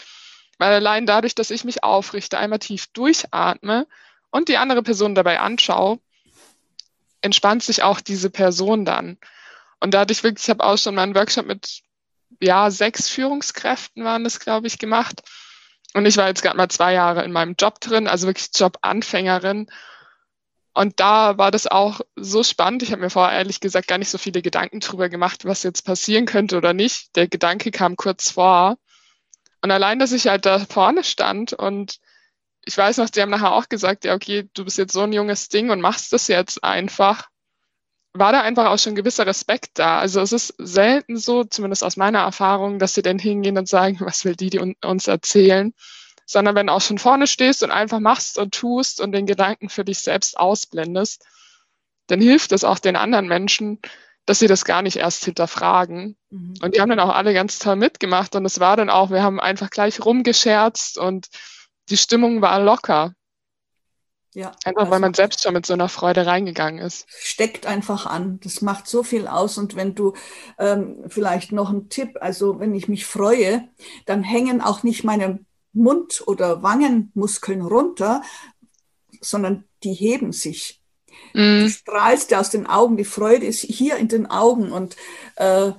Weil allein dadurch, dass ich mich aufrichte, einmal tief durchatme und die andere Person dabei anschaue, entspannt sich auch diese Person dann. Und dadurch wirklich, ich habe auch schon mal einen Workshop mit ja, sechs Führungskräften waren das, glaube ich, gemacht. Und ich war jetzt gerade mal zwei Jahre in meinem Job drin, also wirklich Jobanfängerin. Und da war das auch so spannend. Ich habe mir vorher ehrlich gesagt gar nicht so viele Gedanken drüber gemacht, was jetzt passieren könnte oder nicht. Der Gedanke kam kurz vor. Und allein, dass ich halt da vorne stand und ich weiß noch, die haben nachher auch gesagt, ja, okay, du bist jetzt so ein junges Ding und machst das jetzt einfach, war da einfach auch schon gewisser Respekt da. Also es ist selten so, zumindest aus meiner Erfahrung, dass sie dann hingehen und sagen, [LAUGHS] was will die, die uns erzählen, sondern wenn du auch schon vorne stehst und einfach machst und tust und den Gedanken für dich selbst ausblendest, dann hilft es auch den anderen Menschen, dass sie das gar nicht erst hinterfragen. Mhm. Und die haben dann auch alle ganz toll mitgemacht und es war dann auch, wir haben einfach gleich rumgescherzt und die Stimmung war locker. Ja, einfach weil man selbst schon mit so einer Freude reingegangen ist. Steckt einfach an. Das macht so viel aus. Und wenn du ähm, vielleicht noch ein Tipp, also wenn ich mich freue, dann hängen auch nicht meine Mund- oder Wangenmuskeln runter, sondern die heben sich. Mm. Du strahlst aus den Augen, die Freude ist hier in den Augen und, äh,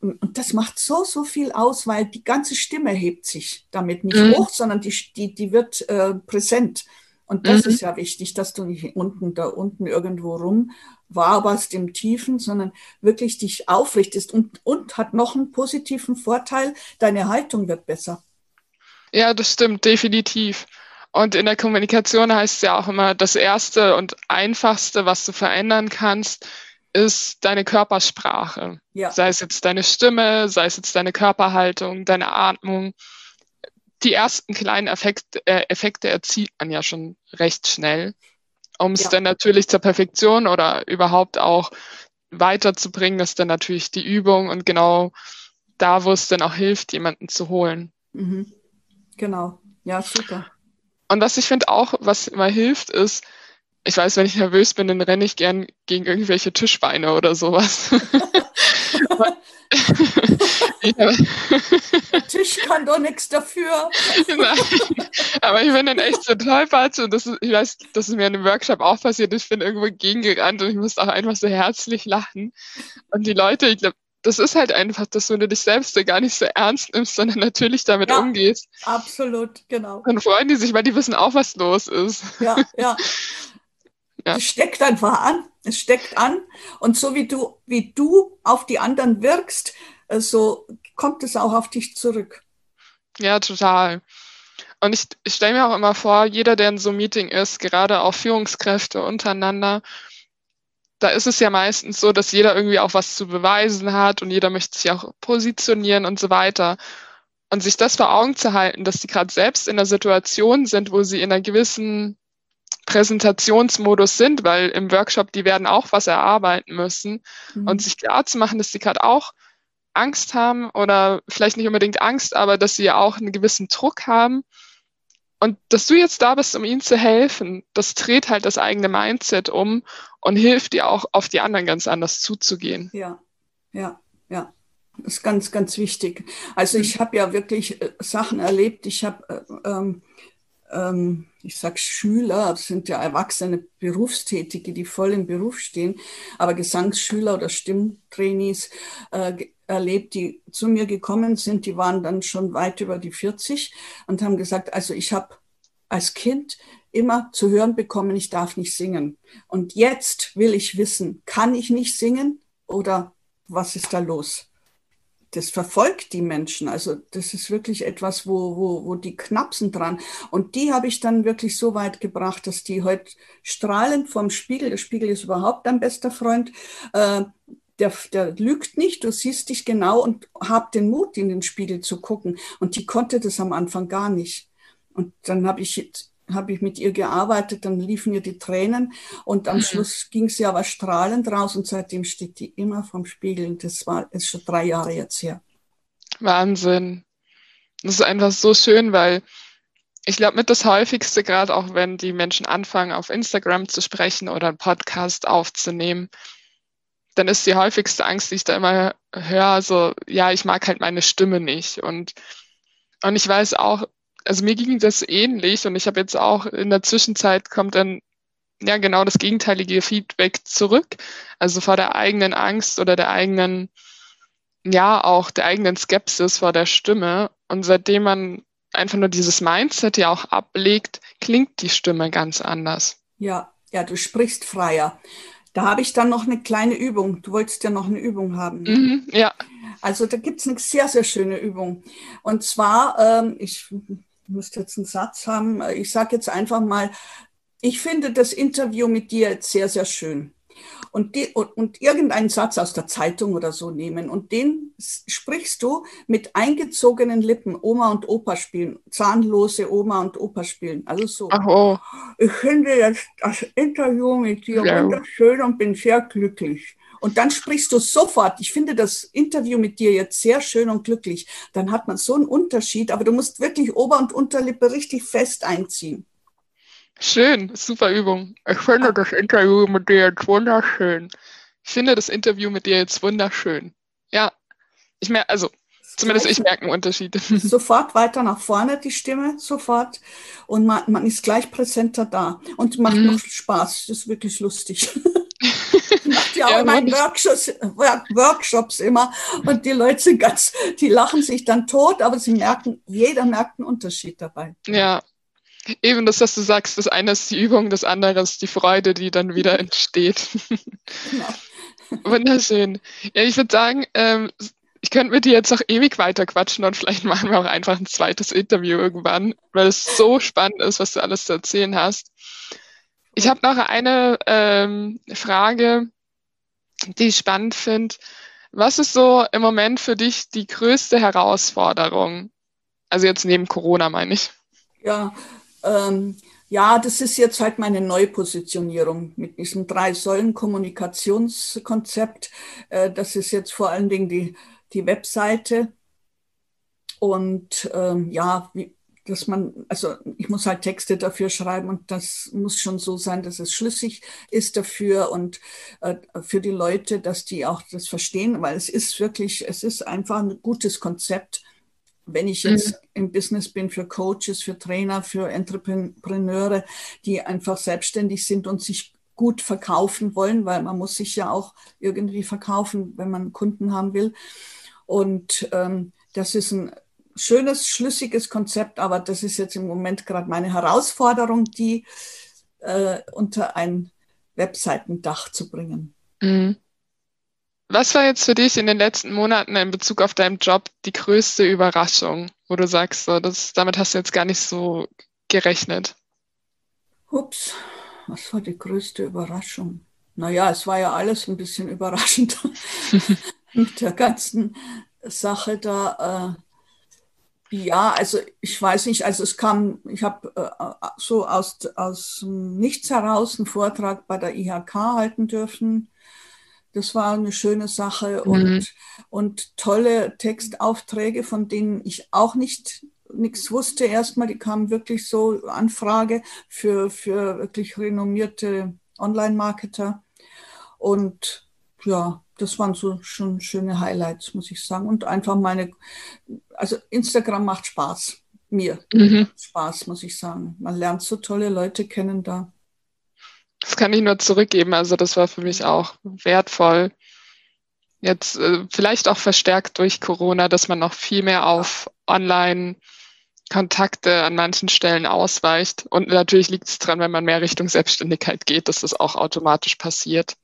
und das macht so, so viel aus, weil die ganze Stimme hebt sich damit nicht mm. hoch, sondern die, die, die wird äh, präsent. Und das mm. ist ja wichtig, dass du nicht unten, da unten irgendwo rum waberst im Tiefen, sondern wirklich dich aufrichtest und, und hat noch einen positiven Vorteil, deine Haltung wird besser. Ja, das stimmt, definitiv. Und in der Kommunikation heißt es ja auch immer, das Erste und Einfachste, was du verändern kannst, ist deine Körpersprache. Ja. Sei es jetzt deine Stimme, sei es jetzt deine Körperhaltung, deine Atmung. Die ersten kleinen Effekte, äh, Effekte erzielt man ja schon recht schnell, um es ja. dann natürlich zur Perfektion oder überhaupt auch weiterzubringen, ist dann natürlich die Übung und genau da, wo es dann auch hilft, jemanden zu holen. Mhm. Genau, ja, super. Und was ich finde auch, was immer hilft, ist, ich weiß, wenn ich nervös bin, dann renne ich gern gegen irgendwelche Tischbeine oder sowas. [LAUGHS] Tisch kann doch nichts dafür. Nein. Aber ich bin dann echt so tollpatsch und das ist, ich weiß, das ist mir in einem Workshop auch passiert. Ich bin irgendwo gegengerannt und ich musste auch einfach so herzlich lachen. Und die Leute, ich glaube, das ist halt einfach, dass du dich selbst gar nicht so ernst nimmst, sondern natürlich damit ja, umgehst. Absolut, genau. Und freuen die sich, weil die wissen auch, was los ist. Ja, ja. [LAUGHS] ja. Es steckt einfach an. Es steckt an. Und so wie du, wie du auf die anderen wirkst, äh, so kommt es auch auf dich zurück. Ja, total. Und ich, ich stelle mir auch immer vor, jeder, der in so einem Meeting ist, gerade auch Führungskräfte untereinander, da ist es ja meistens so, dass jeder irgendwie auch was zu beweisen hat und jeder möchte sich auch positionieren und so weiter. Und sich das vor Augen zu halten, dass die gerade selbst in einer Situation sind, wo sie in einer gewissen Präsentationsmodus sind, weil im Workshop die werden auch was erarbeiten müssen mhm. und sich klar zu machen, dass die gerade auch Angst haben oder vielleicht nicht unbedingt Angst, aber dass sie ja auch einen gewissen Druck haben und dass du jetzt da bist, um ihnen zu helfen, das dreht halt das eigene Mindset um und hilft dir auch, auf die anderen ganz anders zuzugehen. Ja, ja, ja. Das ist ganz, ganz wichtig. Also ich habe ja wirklich äh, Sachen erlebt. Ich habe, äh, ähm, ähm, ich sag Schüler, das sind ja erwachsene Berufstätige, die voll im Beruf stehen, aber Gesangsschüler oder Stimmtrainees äh, erlebt, die zu mir gekommen sind, die waren dann schon weit über die 40 und haben gesagt, also ich habe als Kind immer zu hören bekommen, ich darf nicht singen. Und jetzt will ich wissen, kann ich nicht singen oder was ist da los? Das verfolgt die Menschen. Also das ist wirklich etwas, wo, wo, wo die knapsen dran. Und die habe ich dann wirklich so weit gebracht, dass die heute strahlend vom Spiegel, der Spiegel ist überhaupt ein bester Freund, äh, der, der lügt nicht, du siehst dich genau und hab den Mut, in den Spiegel zu gucken. Und die konnte das am Anfang gar nicht. Und dann habe ich, hab ich mit ihr gearbeitet, dann liefen ihr die Tränen und am mhm. Schluss ging sie aber strahlend raus und seitdem steht die immer vom Spiegel. Und das war ist schon drei Jahre jetzt her. Wahnsinn. Das ist einfach so schön, weil ich glaube, mit das häufigste, gerade auch wenn die Menschen anfangen, auf Instagram zu sprechen oder einen Podcast aufzunehmen, dann ist die häufigste Angst, die ich da immer höre, so, ja, ich mag halt meine Stimme nicht. Und, und ich weiß auch, also mir ging das ähnlich und ich habe jetzt auch in der Zwischenzeit kommt dann ja genau das gegenteilige Feedback zurück. Also vor der eigenen Angst oder der eigenen, ja, auch der eigenen Skepsis vor der Stimme. Und seitdem man einfach nur dieses Mindset ja auch ablegt, klingt die Stimme ganz anders. Ja, ja, du sprichst freier. Da habe ich dann noch eine kleine Übung. Du wolltest ja noch eine Übung haben. Mhm, ja. Also da gibt es eine sehr, sehr schöne Übung. Und zwar, ähm, ich müsste jetzt einen Satz haben, ich sage jetzt einfach mal, ich finde das Interview mit dir jetzt sehr, sehr schön und, die, und, und irgendeinen Satz aus der Zeitung oder so nehmen und den sprichst du mit eingezogenen Lippen, Oma und Opa spielen, zahnlose Oma und Opa spielen, also so. Ach, oh. Ich finde jetzt das Interview mit dir ja. wunderschön und bin sehr glücklich. Und dann sprichst du sofort, ich finde das Interview mit dir jetzt sehr schön und glücklich. Dann hat man so einen Unterschied, aber du musst wirklich Ober- und Unterlippe richtig fest einziehen. Schön, super Übung. Ich finde das Interview mit dir jetzt wunderschön. Ich finde das Interview mit dir jetzt wunderschön. Ja, ich merke, also zumindest ich merke einen Unterschied. [LAUGHS] Sofort weiter nach vorne die Stimme, sofort. Und man, man ist gleich präsenter da. Und macht mhm. noch Spaß. Das ist wirklich lustig. [LAUGHS] [LAUGHS] macht ja auch ja, in meinen Workshops, Workshops immer. Und die Leute sind ganz, die lachen sich dann tot, aber sie merken, jeder merkt einen Unterschied dabei. Ja, Eben das, was du sagst, das eine ist die Übung, das andere ist die Freude, die dann wieder entsteht. [LAUGHS] Genau. [LAUGHS] Wunderschön. Ja, ich würde sagen, ähm, ich könnte mit dir jetzt noch ewig weiter quatschen und vielleicht machen wir auch einfach ein zweites Interview irgendwann, weil es so [LAUGHS] spannend ist, was du alles zu erzählen hast. Ich habe noch eine ähm, Frage, die ich spannend finde. Was ist so im Moment für dich die größte Herausforderung? Also jetzt neben Corona meine ich. Ja, ähm, ja, das ist jetzt halt meine Neupositionierung mit diesem Drei-Säulen-Kommunikationskonzept. Äh, das ist jetzt vor allen Dingen die, die Webseite. Und ähm, ja, wie, dass man, also ich muss halt Texte dafür schreiben und das muss schon so sein, dass es schlüssig ist dafür und äh, für die Leute, dass die auch das verstehen, weil es ist wirklich, es ist einfach ein gutes Konzept. Wenn ich jetzt mhm. im Business bin für Coaches, für Trainer, für Entrepreneure, die einfach selbstständig sind und sich gut verkaufen wollen, weil man muss sich ja auch irgendwie verkaufen, wenn man Kunden haben will. Und ähm, das ist ein schönes, schlüssiges Konzept, aber das ist jetzt im Moment gerade meine Herausforderung, die äh, unter ein Webseitendach zu bringen. Mhm. Was war jetzt für dich in den letzten Monaten in Bezug auf deinen Job die größte Überraschung, wo du sagst, so, das, damit hast du jetzt gar nicht so gerechnet? Ups, was war die größte Überraschung? Naja, es war ja alles ein bisschen überraschend [LAUGHS] mit der ganzen Sache da. Äh, ja, also ich weiß nicht, also es kam, ich habe äh, so aus, aus nichts heraus einen Vortrag bei der IHK halten dürfen. Das war eine schöne Sache mhm. und, und tolle Textaufträge, von denen ich auch nicht nichts wusste erstmal. Die kamen wirklich so Anfrage für, für wirklich renommierte Online-Marketer. Und ja, das waren so schon schöne Highlights, muss ich sagen. Und einfach meine, also Instagram macht Spaß. Mir mhm. Spaß, muss ich sagen. Man lernt so tolle Leute kennen da. Das kann ich nur zurückgeben. Also das war für mich auch wertvoll. Jetzt äh, vielleicht auch verstärkt durch Corona, dass man noch viel mehr auf Online-Kontakte an manchen Stellen ausweicht. Und natürlich liegt es dran, wenn man mehr Richtung Selbstständigkeit geht, dass das auch automatisch passiert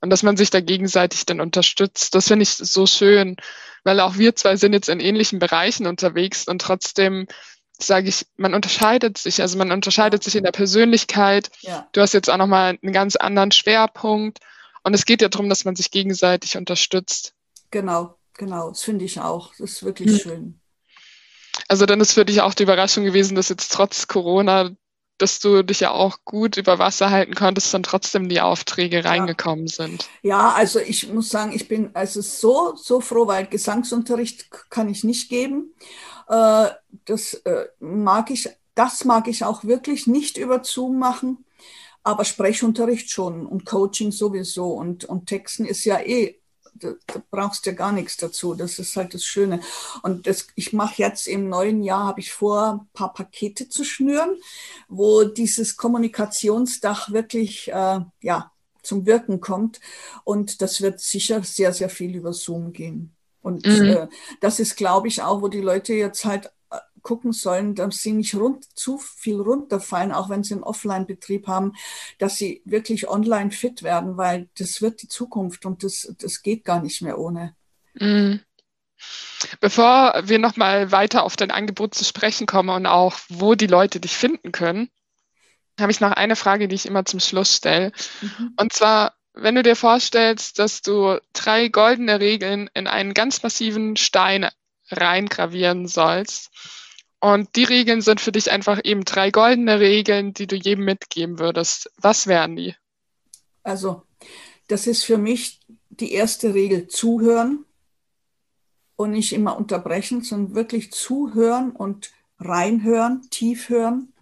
und dass man sich da gegenseitig dann unterstützt. Das finde ich so schön, weil auch wir zwei sind jetzt in ähnlichen Bereichen unterwegs und trotzdem sage ich, man unterscheidet sich, also man unterscheidet sich in der Persönlichkeit. Ja. Du hast jetzt auch nochmal einen ganz anderen Schwerpunkt und es geht ja darum, dass man sich gegenseitig unterstützt. Genau, genau, das finde ich auch. Das ist wirklich mhm. schön. Also dann ist für dich auch die Überraschung gewesen, dass jetzt trotz Corona dass du dich ja auch gut über Wasser halten konntest und trotzdem die Aufträge reingekommen sind. Ja, also ich muss sagen, ich bin also so, so froh, weil Gesangsunterricht kann ich nicht geben. Äh, das äh, mag ich, das mag ich auch wirklich nicht über Zoom machen, aber Sprechunterricht schon und Coaching sowieso und, und Texten ist ja eh da, da brauchst ja gar nichts dazu. Das ist halt das Schöne. Und das, ich mache jetzt im neuen Jahr, habe ich vor, ein paar Pakete zu schnüren, wo dieses Kommunikationsdach wirklich äh, ja, zum Wirken kommt. Und das wird sicher sehr, sehr viel über Zoom gehen. Und mhm. äh, das ist, glaube ich, auch, wo die Leute jetzt halt gucken sollen, dass sie nicht rund, zu viel runterfallen, auch wenn sie einen Offline-Betrieb haben, dass sie wirklich online fit werden, weil das wird die Zukunft und das, das geht gar nicht mehr ohne. Mhm. Bevor wir nochmal weiter auf dein Angebot zu sprechen kommen und auch, wo die Leute dich finden können, habe ich noch eine Frage, die ich immer zum Schluss stelle. Mhm. Und zwar, wenn du dir vorstellst, dass du drei goldene Regeln in einen ganz massiven Stein reingravieren sollst, und die Regeln sind für dich einfach eben drei goldene Regeln, die du jedem mitgeben würdest. Was wären die? Also, das ist für mich die erste Regel, zuhören und nicht immer unterbrechen, sondern wirklich zuhören und reinhören, tief hören.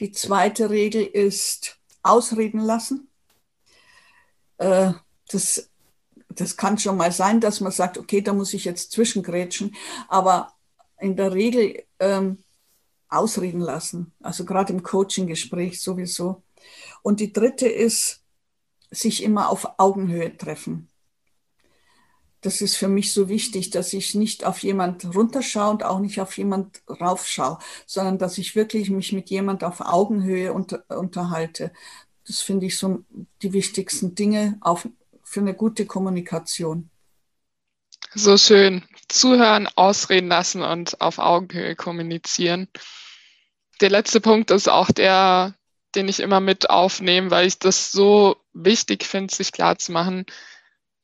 Die zweite Regel ist ausreden lassen. Äh, das, das kann schon mal sein, dass man sagt, okay, da muss ich jetzt zwischengrätschen, aber in der Regel ähm, ausreden lassen, also gerade im Coaching-Gespräch sowieso. Und die dritte ist, sich immer auf Augenhöhe treffen. Das ist für mich so wichtig, dass ich nicht auf jemand runterschaue und auch nicht auf jemand raufschaue, sondern dass ich wirklich mich mit jemand auf Augenhöhe unter, unterhalte. Das finde ich so die wichtigsten Dinge auf, für eine gute Kommunikation. So schön. Zuhören, ausreden lassen und auf Augenhöhe kommunizieren. Der letzte Punkt ist auch der, den ich immer mit aufnehme, weil ich das so wichtig finde, sich klarzumachen,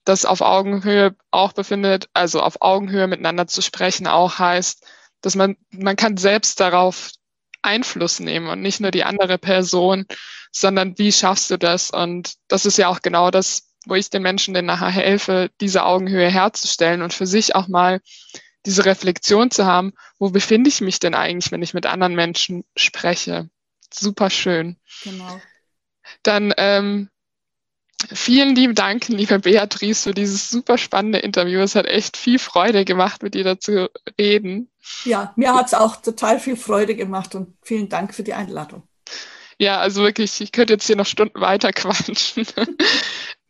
dass auf Augenhöhe auch befindet, also auf Augenhöhe miteinander zu sprechen, auch heißt, dass man, man kann selbst darauf Einfluss nehmen und nicht nur die andere Person, sondern wie schaffst du das? Und das ist ja auch genau das, wo ich den Menschen dann nachher helfe, diese Augenhöhe herzustellen und für sich auch mal diese Reflexion zu haben, wo befinde ich mich denn eigentlich, wenn ich mit anderen Menschen spreche. Super schön. Genau. Dann ähm, vielen lieben Dank, liebe Beatrice, für dieses super spannende Interview. Es hat echt viel Freude gemacht, mit dir dazu reden. Ja, mir hat es auch total viel Freude gemacht und vielen Dank für die Einladung. Ja, also wirklich, ich könnte jetzt hier noch Stunden weiter [LAUGHS] quatschen.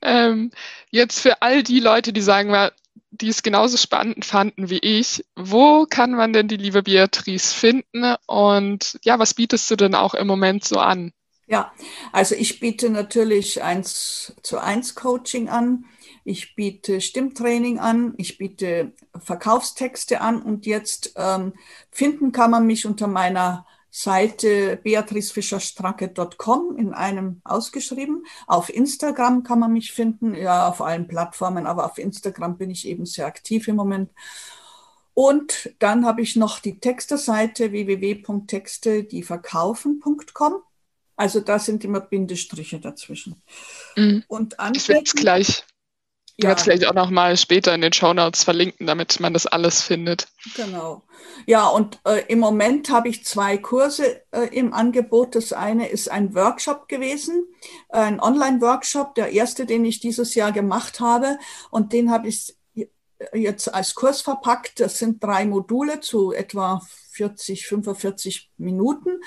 ähm, jetzt für all die Leute, die sagen, die es genauso spannend fanden wie ich, wo kann man denn die liebe Beatrice finden und ja, was bietest du denn auch im Moment so an? Ja, also ich biete natürlich eins zu eins Coaching an. Ich biete Stimmtraining an, ich biete Verkaufstexte an und jetzt ähm, finden kann man mich unter meiner Seite beatricefischerstracke.com in einem ausgeschrieben. Auf Instagram kann man mich finden, ja, auf allen Plattformen, aber auf Instagram bin ich eben sehr aktiv im Moment. Und dann habe ich noch die Texterseite www.texte, die verkaufen.com. Also da sind immer Bindestriche dazwischen. Mhm. Und ich werde es gleich ja. vielleicht auch noch mal später in den Show Notes verlinken, damit man das alles findet. Genau. Ja, und äh, im Moment habe ich zwei Kurse äh, im Angebot. Das eine ist ein Workshop gewesen, ein Online-Workshop, der erste, den ich dieses Jahr gemacht habe. Und den habe ich jetzt als Kurs verpackt. Das sind drei Module zu etwa 40, 45 Minuten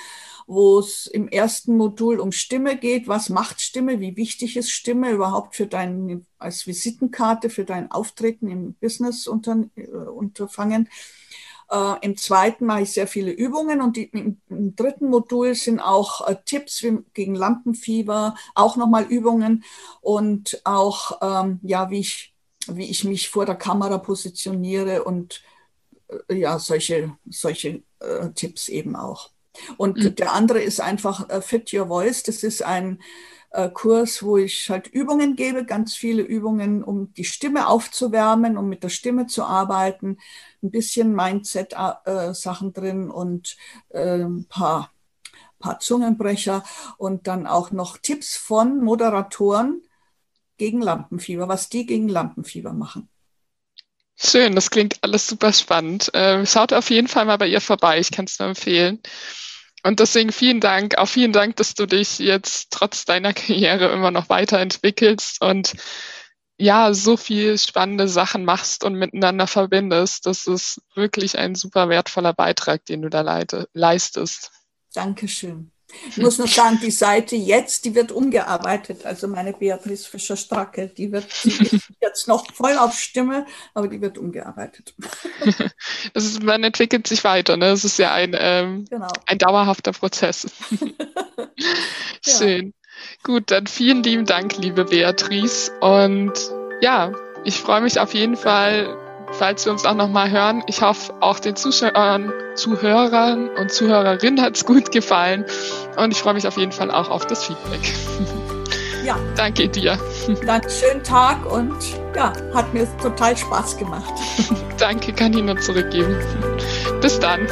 wo es im ersten Modul um Stimme geht. Was macht Stimme? Wie wichtig ist Stimme überhaupt für dein, als Visitenkarte für dein Auftreten im Business-Unterfangen? Äh, Im zweiten mache ich sehr viele Übungen und die, im, im, dritten Modul sind auch äh, Tipps wie, gegen Lampenfieber, auch nochmal Übungen und auch, ähm, ja, wie ich, wie ich mich vor der Kamera positioniere und äh, ja, solche, solche äh, Tipps eben auch. Und mhm. der andere ist einfach äh, Fit Your Voice. Das ist ein äh, Kurs, wo ich halt Übungen gebe, ganz viele Übungen, um die Stimme aufzuwärmen, um mit der Stimme zu arbeiten. Ein bisschen Mindset-Sachen äh, drin und äh, ein paar, paar Zungenbrecher und dann auch noch Tipps von Moderatoren gegen Lampenfieber, was die gegen Lampenfieber machen. Schön, das klingt alles super spannend. Äh, schaut auf jeden Fall mal bei ihr vorbei, ich kann es nur empfehlen. Und deswegen vielen Dank, auch vielen Dank, dass du dich jetzt trotz deiner Karriere immer noch weiterentwickelst und ja, so viel spannende Sachen machst und miteinander verbindest. Das ist wirklich ein super wertvoller Beitrag, den du da leite, leistest. Dankeschön. Ich muss noch sagen, die Seite jetzt, die wird umgearbeitet. Also meine Beatrice Fischer-Stracke, die wird die [LAUGHS] jetzt noch voll auf Stimme, aber die wird umgearbeitet. [LAUGHS] Das ist, man entwickelt sich weiter. Ne? Das ist ja ein, ähm, genau. ein dauerhafter Prozess. [LAUGHS] Schön. Ja. Gut, dann vielen lieben Dank, liebe Beatrice. Und ja, ich freue mich auf jeden Fall falls wir uns auch nochmal hören. Ich hoffe, auch den Zuschauern, Zuhörern und Zuhörerinnen hat es gut gefallen. Und ich freue mich auf jeden Fall auch auf das Feedback. Ja. [LAUGHS] Danke dir. Dann schönen Tag und ja, hat mir total Spaß gemacht. [LAUGHS] Danke, kann ich nur zurückgeben. Bis dann.